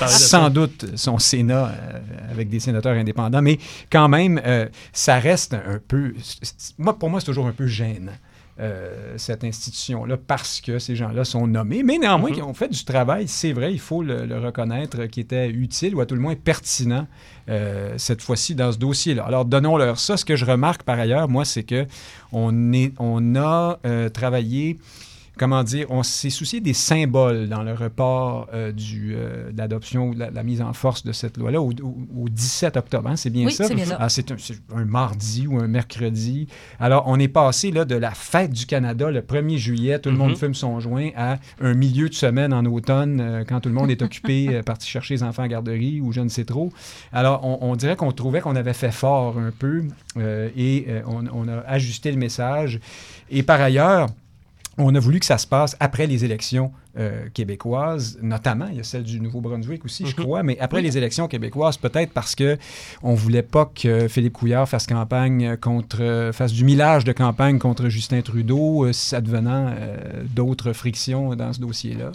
ça. sans doute son Sénat euh, avec des sénateurs indépendants, mais quand même, euh, ça reste un peu. Moi, pour moi, c'est toujours un peu gênant. Euh, cette institution-là parce que ces gens-là sont nommés, mais néanmoins Mhm. qui ont fait du travail, c'est vrai, il faut le, le reconnaître, euh, qui était utile ou à tout le moins pertinent euh, cette fois-ci dans ce dossier-là. Alors donnons-leur ça. Ce que je remarque par ailleurs, moi, c'est que on, est, on a euh, travaillé comment dire, on s'est soucié des symboles dans le report euh, du, euh, de l'adoption ou de la, la mise en force de cette loi-là au, au- au 17 octobre. hein, c'est bien Oui, ça? c'est bien ça. Ah, c'est un, mardi ou un mercredi. Alors, on est passé là, de la fête du Canada le 1er juillet, tout le monde Mhm. fume son joint, à un milieu de semaine en automne, euh, quand tout le monde est occupé, parti chercher les enfants à garderie ou je ne sais trop. Alors, on, on dirait qu'on trouvait qu'on avait fait fort un peu et on, on a ajusté le message. Et par ailleurs, on a voulu que ça se passe après les élections euh, québécoises, notamment, il y a celle du Nouveau-Brunswick aussi, je Mhm. crois, mais après Oui. les élections québécoises, peut-être parce que on voulait pas que Philippe Couillard fasse campagne contre, euh, fasse du millage de campagne contre Justin Trudeau, euh, advenant euh, d'autres frictions dans ce dossier-là.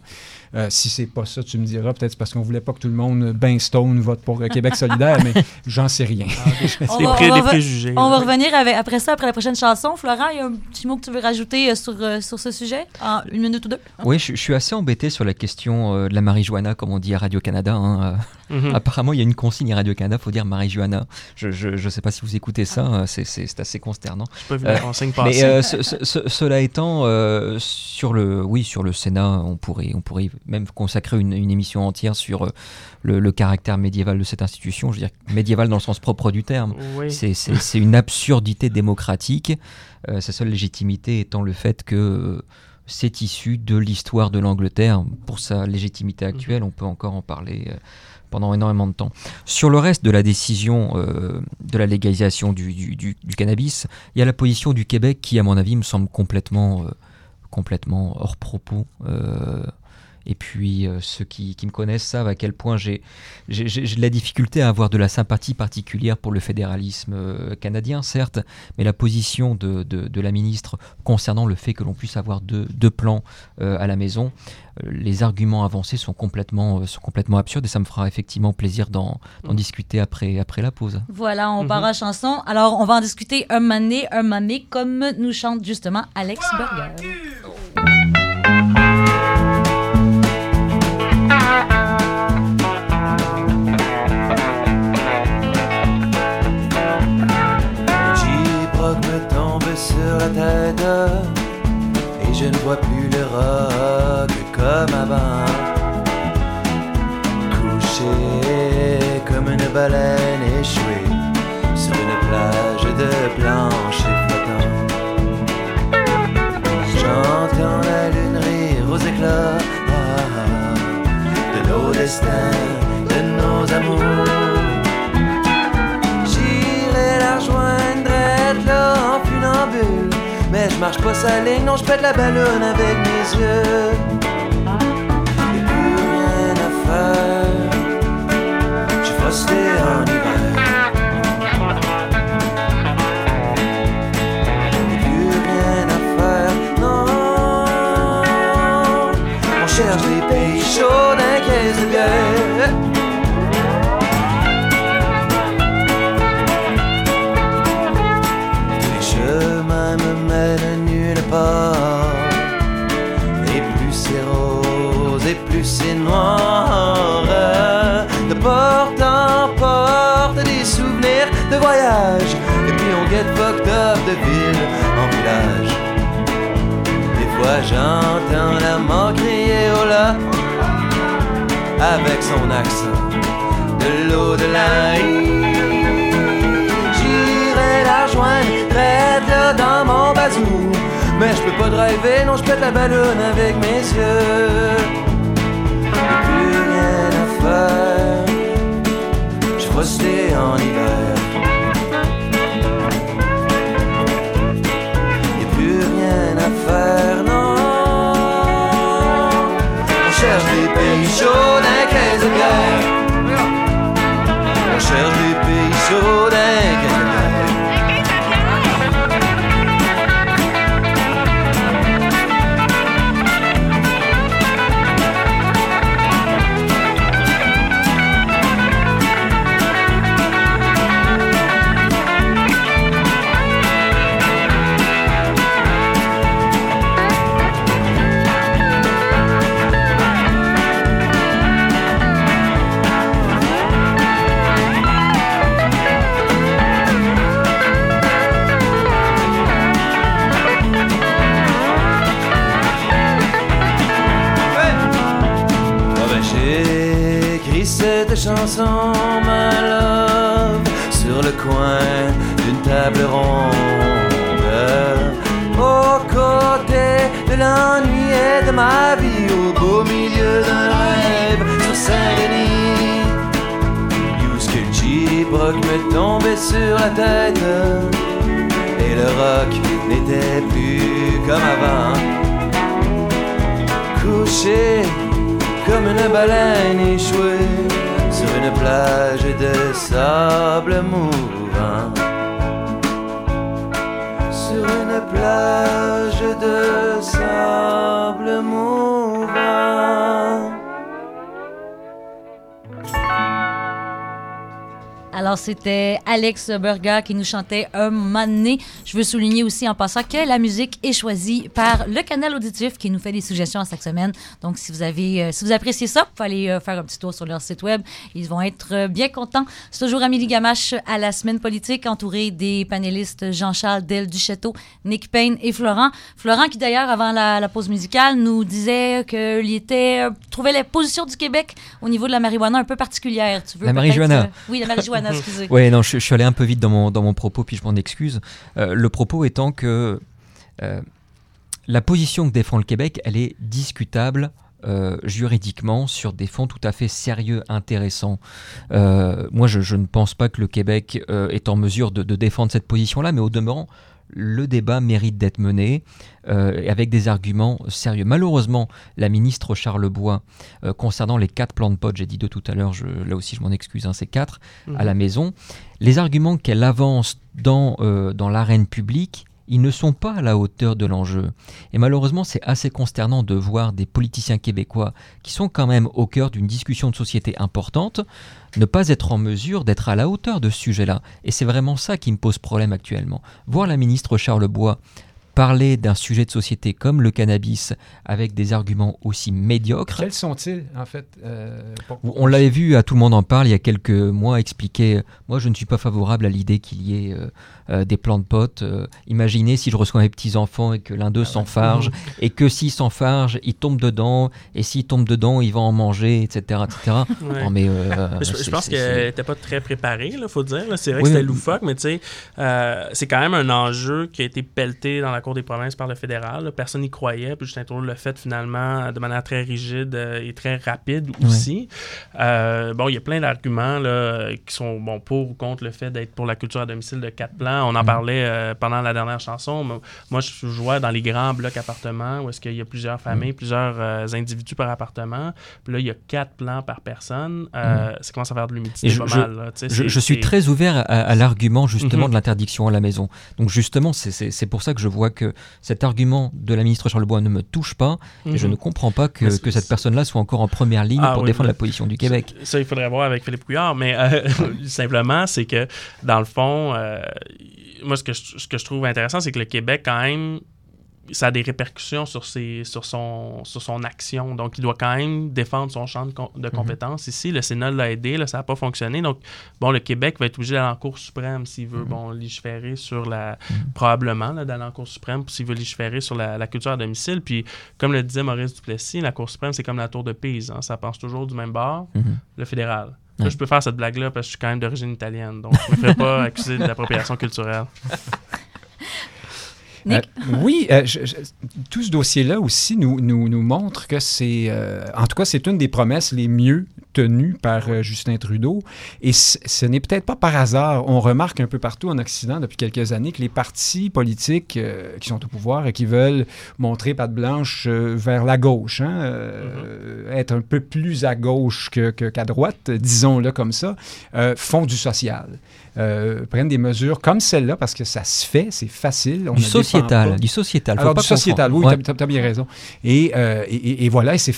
Euh, si c'est pas ça, tu me diras, peut-être c'est parce qu'on voulait pas que tout le monde, ben stone, vote pour euh, Québec solidaire, mais j'en sais rien. On va- pré- on des va- préjugés. On va revenir avec, après ça, après la prochaine chanson. Florent, il y a un petit mot que tu veux rajouter euh, sur, euh, sur ce sujet? En une minute ou deux? Oui, je, je suis assez embêté sur la question euh, de la marijuana, comme on dit à Radio-Canada. hein, euh. Mhm. Apparemment, il y a une consigne à Radio-Canada, faut dire marijuana. Je ne sais pas si vous écoutez ça, euh, c'est- assez consternant. J'ai pas vu Euh, Mais euh, ce- ce- ce- cela étant, euh, sur le, oui, sur le Sénat, on pourrait, on pourrait même consacrer une, une émission entière sur le, le caractère médiéval de cette institution. Je veux dire médiéval dans le sens propre du terme. oui. C'est- une absurdité démocratique. Sa seule légitimité étant le fait que c'est issu de l'histoire de l'Angleterre. Pour sa légitimité actuelle, on peut encore en parler euh, pendant énormément de temps. Sur le reste de la décision euh, de la légalisation du, du- du- du cannabis, il y a la position du Québec qui, à mon avis, me semble complètement, euh, complètement hors propos. Euh, et puis, euh, ceux qui, qui me connaissent savent à quel point j'ai j'ai j'ai- j'ai de la difficulté à avoir de la sympathie particulière pour le fédéralisme euh, canadien, certes, mais la position de, de- de la ministre concernant le fait que l'on puisse avoir deux, deux plans euh, à la maison, les arguments avancés sont complètement, euh, sont complètement absurdes et ça me fera effectivement plaisir d'en d'en discuter après, après la pause. Voilà, on part à chanson. Alors, on va en discuter un mané, un mané, comme nous chante justement Alex Burger. Et je ne vois plus le rock comme avant. Couché comme une baleine échouée Sur une plage de plancher flottant J'entends la lune rire aux éclats. Ah, ah, De nos destins, je marche pas sa ligne, non je pète la ballonne avec mes yeux. Y'a plus rien à faire. J'ai frosté en hiver Y'a plus rien à faire, non. On cherche des pays chauds d'un caisse de bière j'entends la mort crier au là avec son accent de l'au-delà. J'irai la rejoindre, traite dans mon bazou. Mais je peux pas driver, non, je pète la ballonne avec mes yeux. Plus rien à faire, je frosté en hiver. Cherche des pays chauds d'un caisse de des chanson, my love, sur le coin d'une table ronde. Aux côtés de l'ennui et de ma vie, au beau milieu d'un rêve sur Saint-Denis. Où que J-Brock me tombait sur la tête et le rock n'était plus comme avant. accroché comme une baleine échouée une plage de sable mouvant. Sur une plage de sable mouvant. Alors, c'était Alex Burger qui nous chantait un moment donné. Je veux souligner aussi en passant que la musique est choisie par le canal auditif qui nous fait des suggestions à chaque semaine. Donc, si vous avez, euh, si vous appréciez ça, vous aller euh, faire un petit tour sur leur site web. Ils vont être euh, bien contents. C'est toujours Amélie Gamache à la semaine politique, entourée des panélistes Jean-Charles Del Duchetto, Nick Payne et Florent. Florent qui, d'ailleurs, avant la, la pause musicale, nous disait qu'il était, euh, trouvait la position du Québec au niveau de la marijuana un peu particulière. Tu veux La marijuana. oui, la marijuana, excusez. Ouais, non, je, je suis allé un peu vite dans mon, dans mon propos, puis je m'en excuse. Euh, le propos étant que euh, la position que défend le Québec, elle est discutable euh, juridiquement sur des fonds tout à fait sérieux, intéressants. Euh, moi, je, je ne pense pas que le Québec euh, est en mesure de, de défendre cette position-là, mais au demeurant, le débat mérite d'être mené euh, avec des arguments sérieux. Malheureusement, la ministre Charlebois, euh, concernant les quatre plans de potes, j'ai dit deux tout à l'heure, là aussi je m'en excuse, hein, c'est quatre, à la maison, les arguments qu'elle avance dans, euh, dans l'arène publique, ils ne sont pas à la hauteur de l'enjeu. Et malheureusement, c'est assez consternant de voir des politiciens québécois qui sont quand même au cœur d'une discussion de société importante ne pas être en mesure d'être à la hauteur de ce sujet-là. Et c'est vraiment ça qui me pose problème actuellement. Voir la ministre Charlebois parler d'un sujet de société comme le cannabis avec des arguments aussi médiocres, Quels sont-ils, en fait euh, pour- on l'avait vu, à tout le monde en parle, il y a quelques mois, expliquer, moi je ne suis pas favorable à l'idée qu'il y ait euh, euh, des plans de potes. Euh, imaginez si je reçois mes petits-enfants et que l'un d'eux s'enfarge, et que s'il s'enfarge, il tombe dedans, et s'il tombe dedans, il va en manger, etc. etc. Ouais. Non, mais, euh, Je, pense qu'elle n'était pas très préparée, il faut dire. C'est vrai Oui, que c'était loufoque, mais tu sais, euh, c'est quand même un enjeu qui a été pelleté dans la Cour des provinces par le fédéral. là. Personne n'y croyait. Puis Justin Trudeau l'a fait finalement de manière très rigide euh, et très rapide aussi. Euh, bon, il y a plein d'arguments qui sont bon, pour ou contre le fait d'être pour la culture à domicile de quatre plans. On en parlait euh, pendant la dernière chanson. Moi- Moi, je jouais dans les grands blocs appartements où est-ce qu'il y a plusieurs familles, plusieurs euh, individus par appartement. Puis là, il y a quatre plans par personne. Euh, Ça commence à faire de l'humidité? Je- pas je- mal. là. Tu sais, Je, c'est- je suis très ouvert à, à l'argument justement Mhm. de l'interdiction à la maison. Donc justement, c'est pour ça que je vois que cet argument de la ministre Charlebois ne me touche pas et je Mhm. ne comprends pas que, que cette personne-là soit encore en première ligne Ah pour oui, défendre la position du Québec. Ça, ça, il faudrait voir avec Philippe Couillard, mais euh, simplement, c'est que dans le fond, euh, moi, ce que, je, ce que je trouve intéressant, c'est que le Québec, quand même, ça a des répercussions sur, ses, sur, son, sur son action. Donc, il doit quand même défendre son champ de, com- de compétences. Ici, le Sénat l'a aidé, là, ça n'a pas fonctionné. Donc, bon, le Québec va être obligé d'aller en Cour suprême s'il veut, bon, légiférer sur la... Probablement, là, d'aller en Cour suprême s'il veut légiférer sur la, la culture à domicile. Puis, comme le disait Maurice Duplessis, la Cour suprême, c'est comme la tour de Pise. hein. Ça pense toujours du même bord, Mhm. le fédéral. Là, je peux faire cette blague-là parce que je suis quand même d'origine italienne. Donc, je ne me ferai pas accuser d'appropriation culturelle. Euh, oui, euh, tout ce dossier-là aussi nous, nous, nous montre que c'est, euh, en tout cas, c'est une des promesses les mieux par euh, Justin Trudeau. Et ce n'est peut-être pas par hasard. On remarque un peu partout en Occident depuis quelques années que les partis politiques euh, qui sont au pouvoir et qui veulent montrer patte blanche euh, vers la gauche, hein, euh, être un peu plus à gauche que, que- qu'à droite, disons-le comme ça, font du social. Prennent des mesures comme celle-là parce que ça se fait, c'est facile. on Du sociétal, du sociétal. faut Alors, pas du sociétal, oui. Ouais. tu as, bien raison. Et, et, et- et voilà, et c'est,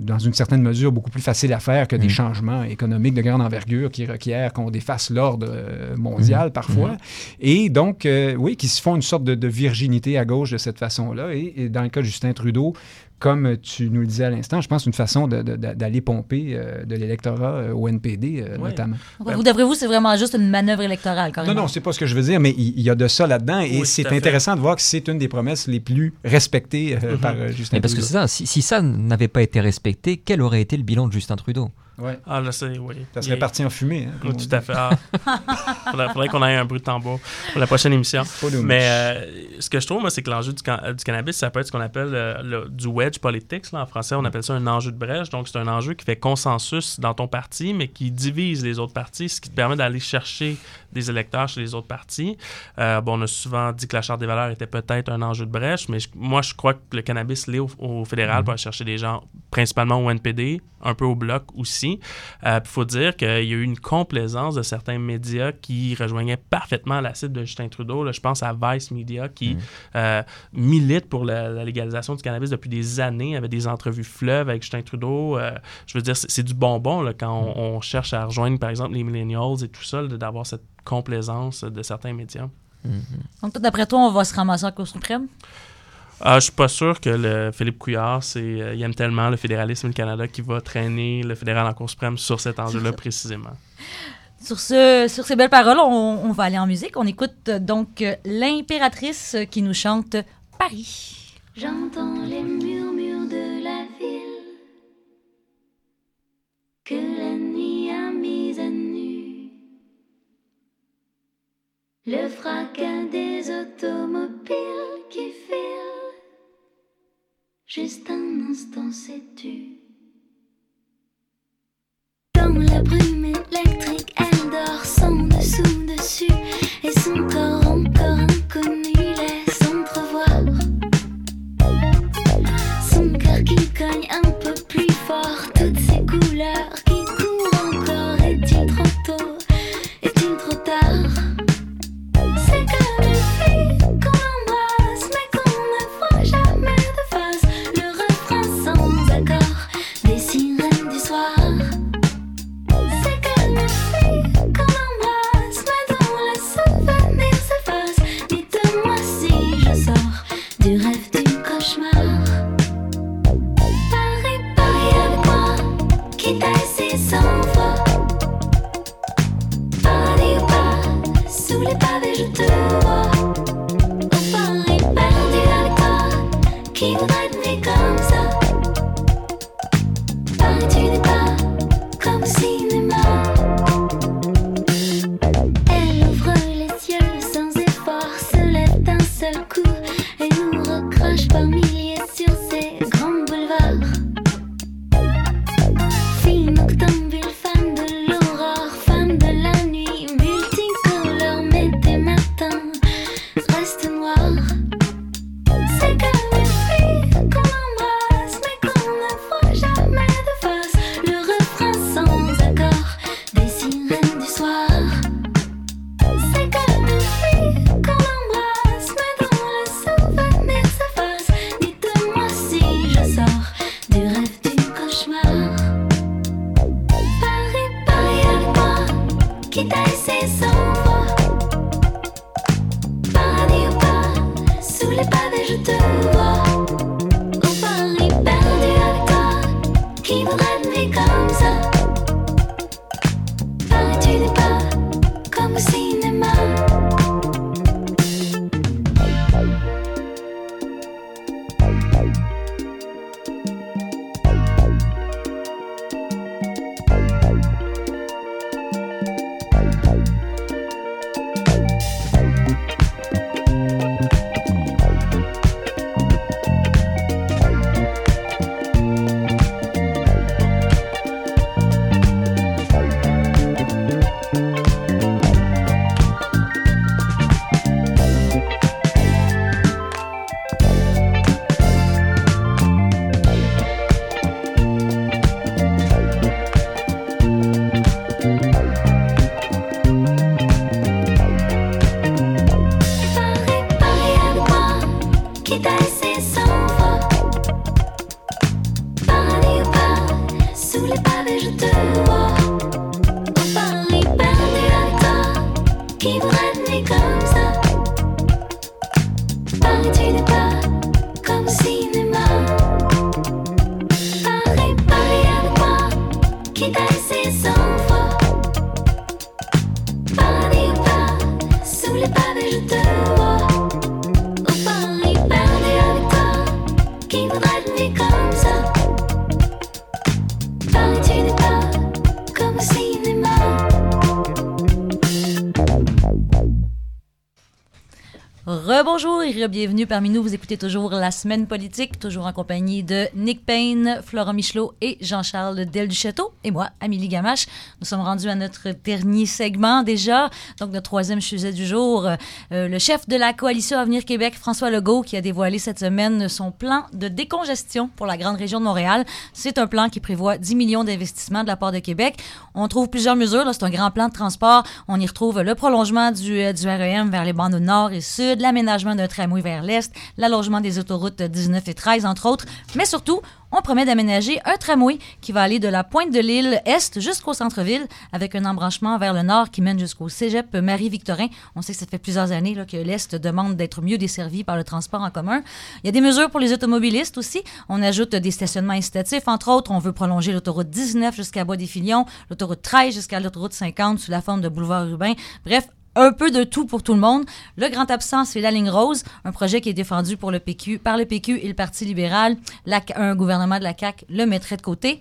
dans une certaine mesure beaucoup plus facile à faire que des Mm. changements économiques de grande envergure qui requièrent qu'on défasse l'ordre euh, mondial Mm. parfois. Et donc, euh, oui, qui se font une sorte de, de virginité à gauche de cette façon-là. Et, et dans le cas de Justin Trudeau, comme tu nous le disais à l'instant, je pense une façon d'aller pomper euh, de l'électorat euh, au NPD, euh, notamment. Vous, d'après vous, c'est vraiment juste une manœuvre électorale, carrément? Non, non, c'est pas ce que je veux dire, mais il y, a de ça là-dedans et Oui, c'est fait. intéressant de voir que c'est une des promesses les plus respectées euh, Mhm. par euh, Justin Mais parce que Trudeau. c'est ça, si, si ça n'avait pas été respecté, quel aurait été le bilan de Justin Trudeau? Ouais. Ah, là, c'est, oui. Ça serait parti en fumée. hein, tout à fait. Ah. faudrait, faudrait qu'on ait un bruit de tambour pour la prochaine émission. Mais euh, ce que je trouve, moi, c'est que l'enjeu du, can- euh, du cannabis, ça peut être ce qu'on appelle euh, le- du wedge politics. Là. En français, on appelle ça un enjeu de brèche. Donc, c'est un enjeu qui fait consensus dans ton parti, mais qui divise les autres partis, ce qui te permet d'aller chercher des électeurs chez les autres partis. Euh, bon, on a souvent dit que la Charte des valeurs était peut-être un enjeu de brèche, mais je- moi, je crois que le cannabis l'est au, au fédéral pour aller chercher des gens, principalement au NPD, un peu au Bloc aussi. Il faut dire qu'il y a eu une complaisance de certains médias qui rejoignaient parfaitement la cible de Justin Trudeau. Là, je pense à Vice Media qui euh, milite pour la, la légalisation du cannabis depuis des années, avec des entrevues fleuves avec Justin Trudeau. Euh, je veux dire, c'est du bonbon là, quand on, on cherche à rejoindre, par exemple, les millennials et tout ça, d'avoir cette complaisance de certains médias. Donc, toi, d'après toi, on va se ramasser en Cour suprême? Ah, je suis pas sûr que le Philippe Couillard, c'est, euh, il aime tellement le fédéralisme et le Canada qu'il va traîner le fédéral en Cour suprême sur cet enjeu-là précisément. Sur, ce, sur ces belles paroles, on, on va aller en musique. On écoute euh, donc euh, l'impératrice qui nous chante Paris. J'entends les murmures Le fracas des automobiles qui filent. Juste un instant, sais-tu? Dans la brume électrique, elle dort son dessous dessus et son bienvenue parmi nous. Écoutez toujours La Semaine politique, toujours en compagnie de Nick Payne, Florent Michelot et Jean-Charles Del Duchâteau. Et moi, Amélie Gamache. Nous sommes rendus à notre dernier segment déjà, donc notre troisième sujet du jour. Euh, le chef de la coalition Avenir Québec, François Legault, qui a dévoilé cette semaine son plan de décongestion pour la grande région de Montréal. C'est un plan qui prévoit 10 millions d'investissements de la part de Québec. On trouve plusieurs mesures. C'est un grand plan de transport. On y retrouve le prolongement du, euh, du REM vers les bandes nord et sud, l'aménagement d'un tramway vers l'est, des autoroutes 19 et 13, entre autres. Mais surtout, on promet d'aménager un tramway qui va aller de la pointe de l'île est jusqu'au centre-ville avec un embranchement vers le nord qui mène jusqu'au cégep Marie-Victorin. On sait que ça fait plusieurs années là, que l'est demande d'être mieux desservi par le transport en commun. Il y a des mesures pour les automobilistes aussi. On ajoute des stationnements incitatifs. Entre autres, on veut prolonger l'autoroute 19 jusqu'à Bois-des-Filions, l'autoroute 13 jusqu'à l'autoroute 50 sous la forme de boulevard urbain. Bref, un peu de tout pour tout le monde. Le grand absent, c'est la ligne rose, un projet qui est défendu pour le PQ, par le PQ et le Parti libéral. La- un gouvernement de la CAQ le mettrait de côté.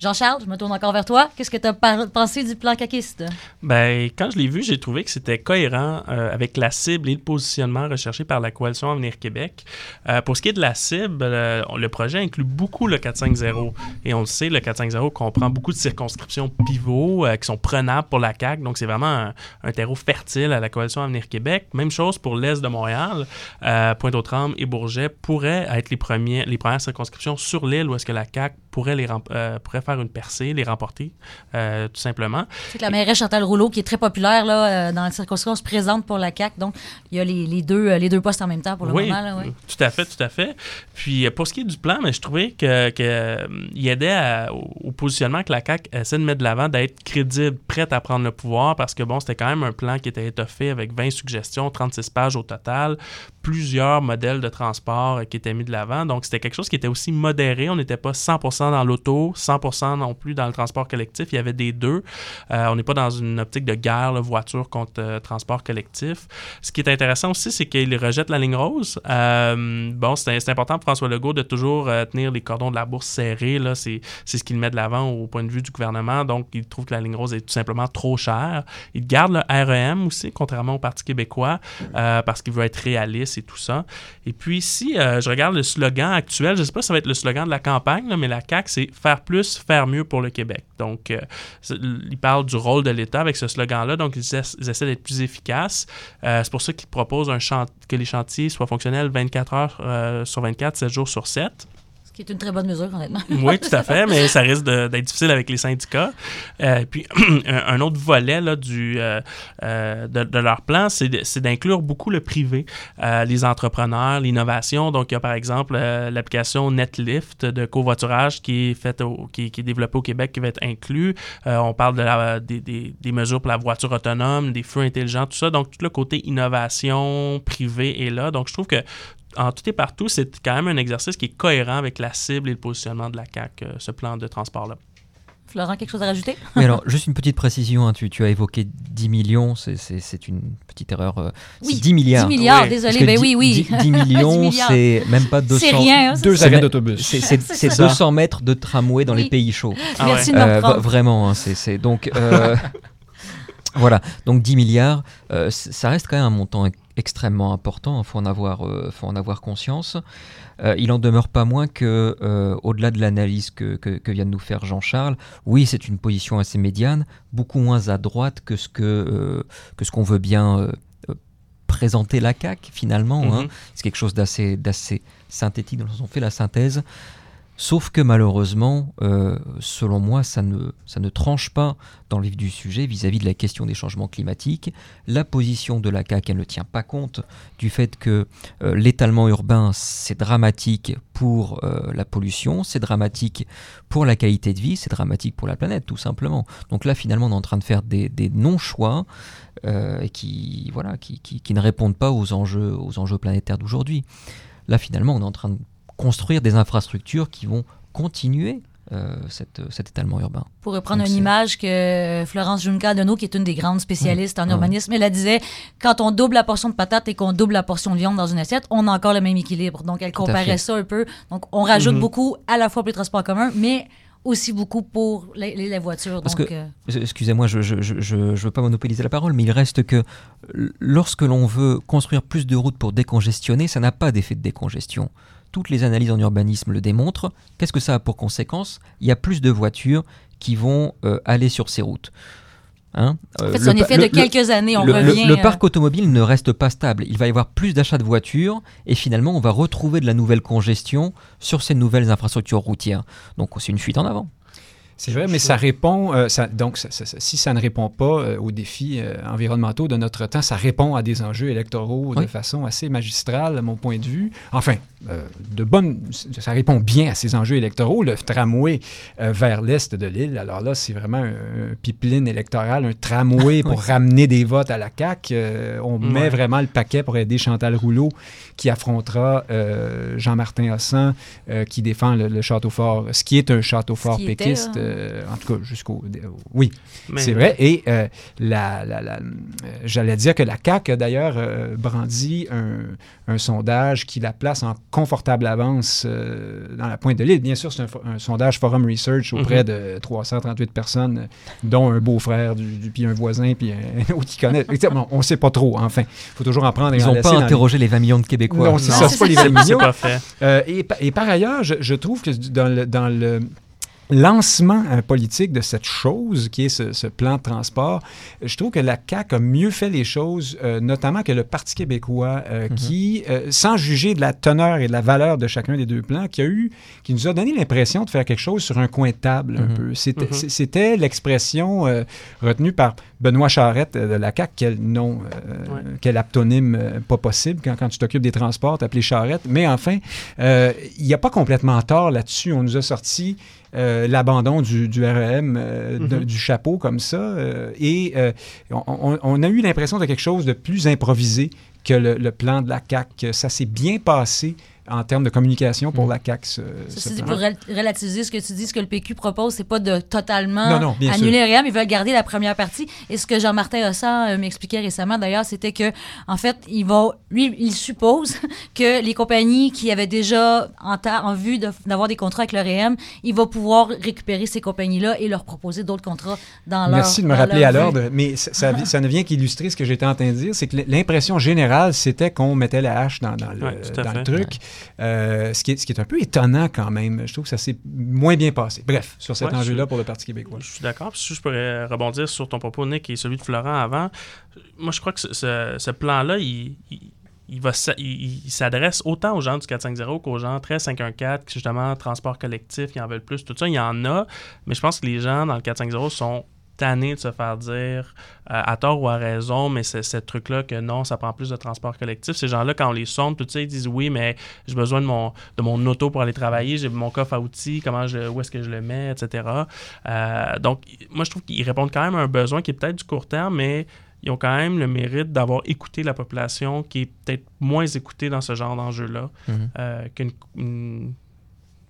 Jean-Charles, je me tourne encore vers toi. Qu'est-ce que tu as pensé du plan caquiste? Ben, quand je l'ai vu, j'ai trouvé que c'était cohérent euh, avec la cible et le positionnement recherché par la coalition Avenir Québec. Euh, pour ce qui est de la cible, euh, le projet inclut beaucoup le 450. Et on le sait, le 450 comprend beaucoup de circonscriptions pivots euh, qui sont prenables pour la CAQ. Donc, c'est vraiment un, un terreau fertile à la coalition Avenir Québec. Même chose pour l'est de Montréal. Euh, Pointe-aux-Trembles et Bourget pourraient être les, premiers, les premières circonscriptions sur l'île où est-ce que la CAQ pourrait, les, euh, pourrait faire une percée, les remporter, euh, tout simplement. C'est que la mairesse Chantal Rouleau, qui est très populaire là, euh, dans la circonscription, se présente pour la CAQ. Donc, il y a les, les deux, euh, les deux postes en même temps pour le oui, moment. Là, ouais. tout à fait, tout à fait. Puis pour ce qui est du plan, mais je trouvais que, que, il aidait à- au, positionnement que la CAQ essaie de mettre de l'avant, d'être crédible, prête à prendre le pouvoir, parce que bon, c'était quand même un plan qui était étoffé avec 20 suggestions, 36 pages au total, plusieurs modèles de transport qui étaient mis de l'avant. Donc c'était quelque chose qui était aussi modéré. On n'était pas 100% dans l'auto, 100% non plus dans le transport collectif. Il y avait des deux. Euh, on n'est pas dans une optique de guerre, là, voiture contre euh, transport collectif. Ce qui est intéressant aussi, c'est qu'il rejette la ligne rose. Euh, bon, c'est important pour François Legault de toujours euh, tenir les cordons de la bourse serrés. C'est ce qu'il met de l'avant au point de vue du gouvernement. Donc, il trouve que la ligne rose est tout simplement trop chère. Il garde le REM aussi, contrairement au Parti québécois, parce qu'il veut être réaliste et tout ça. Et puis, si je regarde le slogan actuel, je ne sais pas si ça va être le slogan de la campagne, mais la CAQ, c'est faire plus, faire mieux pour le Québec. Donc, euh, il parle du rôle de l'État avec ce slogan-là. Donc, ils, essa- ils essaient d'être plus efficaces. Euh, c'est pour ça qu'ils proposent que les chantiers soient fonctionnels 24 heures euh, sur 24, 7 jours sur 7. Qui est une très bonne mesure, honnêtement. Oui, tout à fait, mais ça risque d'être difficile avec les syndicats. Euh, puis, un, autre volet du, euh, euh, de, leur plan, c'est d'inclure beaucoup le privé, les entrepreneurs, l'innovation. Donc, il y a par exemple l'application NetLift de covoiturage qui est, faite au- qui, est développée au Québec qui va être inclus. On parle de la- des, des- mesures pour la voiture autonome, des feux intelligents, tout ça. Donc, tout le côté innovation privé est là. Donc, je trouve que en tout et partout, c'est quand même un exercice qui est cohérent avec la cible et le positionnement de la CAQ, euh, ce plan de transport-là. Florent, quelque chose à rajouter? Mais alors, juste une petite précision, hein, tu, tu as évoqué 10 millions, c'est- une petite erreur. euh, Oui, c'est 10 milliards. 10 milliards, Oui. Désolé. que Ben 10 oui, oui. 10, 10 millions, 10 milliards. c'est même pas 200. C'est rien. hein, Deux c'est- arrêts d'autobus. C'est c'est- C'est c'est ça. 200 mètres de tramway dans Oui. les pays chauds. Ah Merci ouais. Euh, vraiment, hein, c'est donc euh, voilà. Donc 10 milliards, euh, ça reste quand même un montant extrêmement important. Il faut en avoir, euh, faut en avoir conscience. Euh, il en demeure pas moins que, euh, au-delà de l'analyse que, que- que vient de nous faire Jean-Charles, oui, c'est une position assez médiane, beaucoup moins à droite que ce que que ce qu'on veut bien présenter la CAQ finalement. hein. Mhm. C'est quelque chose d'assez d'assez synthétique où on fait la synthèse. Sauf que malheureusement, euh, selon moi, ça ne, ça ne tranche pas dans le vif du sujet vis-à-vis de la question des changements climatiques. La position de la CAQ, elle ne tient pas compte du fait que euh, l'étalement urbain, c'est dramatique pour euh, la pollution, c'est dramatique pour la qualité de vie, c'est dramatique pour la planète, tout simplement. Donc là, finalement, on est en train de faire des, des non-choix qui, voilà, qui, qui, qui ne répondent pas aux enjeux, aux enjeux planétaires d'aujourd'hui. Là, finalement, on est en train de construire des infrastructures qui vont continuer euh, cette, cet étalement urbain. Pour reprendre Donc, une image que Florence Junca Deneau, qui est une des grandes spécialistes en urbanisme, elle disait quand on double la portion de patates et qu'on double la portion de viande dans une assiette, on a encore le même équilibre. Donc, elle Tout comparait ça un peu. Donc, on rajoute Mhm. beaucoup à la fois pour les transports en commun, mais aussi beaucoup pour les, voitures. Parce donc, que- euh, Excusez-moi, je ne je, je, je- veux pas monopoliser la parole, mais il reste que lorsque l'on veut construire plus de routes pour décongestionner, ça n'a pas d'effet de décongestion. Toutes les analyses en urbanisme le démontrent. Qu'est-ce que ça a pour conséquence? Il y a plus de voitures qui vont euh, aller sur ces routes. Hein? En Euh, fait, le c'est un effet de quelques années. On le, revient. le euh, parc automobile ne reste pas stable. Il va y avoir plus d'achats de voitures et finalement on va retrouver de la nouvelle congestion sur ces nouvelles infrastructures routières. Donc c'est une fuite en avant. C'est vrai, mais ça répond. euh, ça- donc, ça- ça- ça- si ça ne répond pas euh, aux défis euh, environnementaux de notre temps, ça répond à des enjeux électoraux de façon assez magistrale, à mon point de vue. Enfin, de bonne, ça répond bien à ces enjeux électoraux. Le tramway vers l'est de l'île, alors là, c'est vraiment un, un pipeline électoral, un tramway pour ramener des votes à la CAQ. On met vraiment le paquet pour aider Chantal Rouleau, qui affrontera Jean-Martin Hossan, qui défend le, le château fort, ce qui est un château fort était, péquiste. hein. Euh, en tout cas, jusqu'au. Oui, Mais- c'est vrai. Et euh, la, la- la- euh, j'allais dire que la CAQ a d'ailleurs euh, brandi un, un sondage qui la place en confortable avance euh, dans la pointe de l'île. Bien sûr, c'est un, sondage Forum Research auprès Mhm. de 338 personnes, euh, dont un beau-frère, du, du- puis un voisin, puis un autre qui connaît. Bon, on ne sait pas trop, enfin. Il faut toujours en prendre et Ils n'ont pas les- interrogé les 20 millions de Québécois. Non, c'est Non, ça, c'est pas les ça. C'est millions. pas fait. Euh, et par ailleurs, je, je trouve que dans le, dans le lancement euh, politique de cette chose qui est ce, ce plan de transport, je trouve que la CAQ a mieux fait les choses, euh, notamment que le Parti québécois, euh, Mhm. qui, euh, sans juger de la teneur et de la valeur de chacun des deux plans, qui a eu, qui nous a donné l'impression de faire quelque chose sur un coin de table un Mhm. peu. C'était Mhm. l'expression retenue par Benoît Charette euh, de la CAQ, quel nom, euh, Ouais. quel aptonyme euh, pas possible quand, quand tu t'occupes des transports, t'appeler Charette. Mais enfin, euh, il n'y a pas complètement tort là-dessus. On nous a sorti l'abandon du, du REM, de- Mhm. du chapeau comme ça. et on, a eu l'impression de quelque chose de plus improvisé que le, le plan de la CAQ. Ça s'est bien passé en termes de communication pour Mhm. la CAQ. ce- dit, pour rel- relativiser ce que tu dis, ce que le PQ propose, c'est pas de totalement Non, non, bien annuler le REM, ils veulent garder la première partie. Et ce que Jean-Martin Hossan euh, m'expliquait récemment, d'ailleurs, c'était que, en fait, il va, lui, il suppose que les compagnies qui avaient déjà en, vue de- d'avoir des contrats avec le REM, il va pouvoir récupérer ces compagnies-là et leur proposer d'autres contrats dans leur Merci de me rappeler à l'ordre, mais ça, ça, ça ne vient qu'illustrer ce que j'étais en train de dire, c'est que l'impression générale, c'était qu'on mettait la hache dans, dans le, Ouais, dans truc, Euh, ce, qui est, ce qui est un peu étonnant quand même. Je trouve que ça s'est moins bien passé. Bref, sur cet Ouais, enjeu-là je- pour le Parti québécois. Je suis d'accord. Si je pourrais rebondir sur ton propos, Nick, et celui de Florent avant. Moi, je crois que ce, ce- ce plan-là, il, il- il va il, il s'adresse autant aux gens du 450 qu'aux gens très 514, qui justement, transport collectif, qui en veulent plus. Tout ça, il y en a. Mais je pense que les gens dans le 450 sont tannés de se faire dire, euh, à tort ou à raison, mais c'est ce truc-là que non, ça prend plus de transport collectif. Ces gens-là, quand on les sonde, tout ça, ils disent oui, mais j'ai besoin de mon, de mon auto pour aller travailler, j'ai mon coffre à outils, comment je, où est-ce que je le mets, etc. Euh, donc, moi, je trouve qu'ils répondent quand même à un besoin qui est peut-être du court terme, mais ils ont quand même le mérite d'avoir écouté la population qui est peut-être moins écoutée dans ce genre d'enjeu-là Mhm. euh, qu'une une,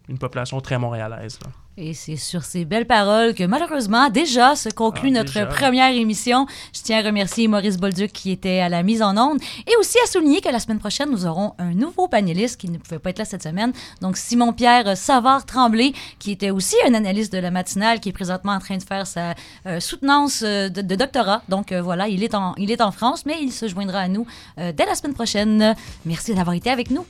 une population très montréalaise. là. Et c'est sur ces belles paroles que malheureusement déjà se conclut Ah, notre déjà. première émission. Je tiens à remercier Maurice Bolduc qui était à la mise en onde et aussi à souligner que la semaine prochaine, nous aurons un nouveau panéliste qui ne pouvait pas être là cette semaine. Donc Simon-Pierre Savard-Tremblay qui était aussi un analyste de la matinale qui est présentement en train de faire sa euh, soutenance euh, de, de doctorat. Donc euh, voilà, il est, en, il est en France, mais il se joindra à nous euh, dès la semaine prochaine. Merci d'avoir été avec nous.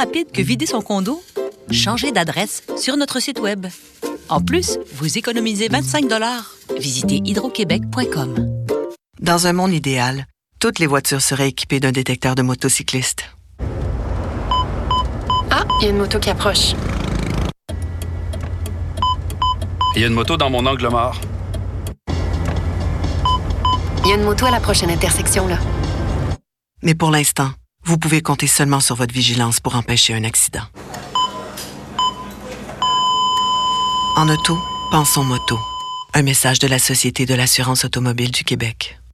Rapide que vider son condo? Changer d'adresse sur notre site Web. En plus, vous économisez 25 Visitez hydroquebec.com. Dans un monde idéal, toutes les voitures seraient équipées d'un détecteur de motocyclistes. Ah, il y a une moto qui approche. Il y a une moto dans mon angle mort. Il y a une moto à la prochaine intersection, là. Mais pour l'instant, vous pouvez compter seulement sur votre vigilance pour empêcher un accident. En auto, pensons moto. Un message de la Société de l'assurance automobile du Québec.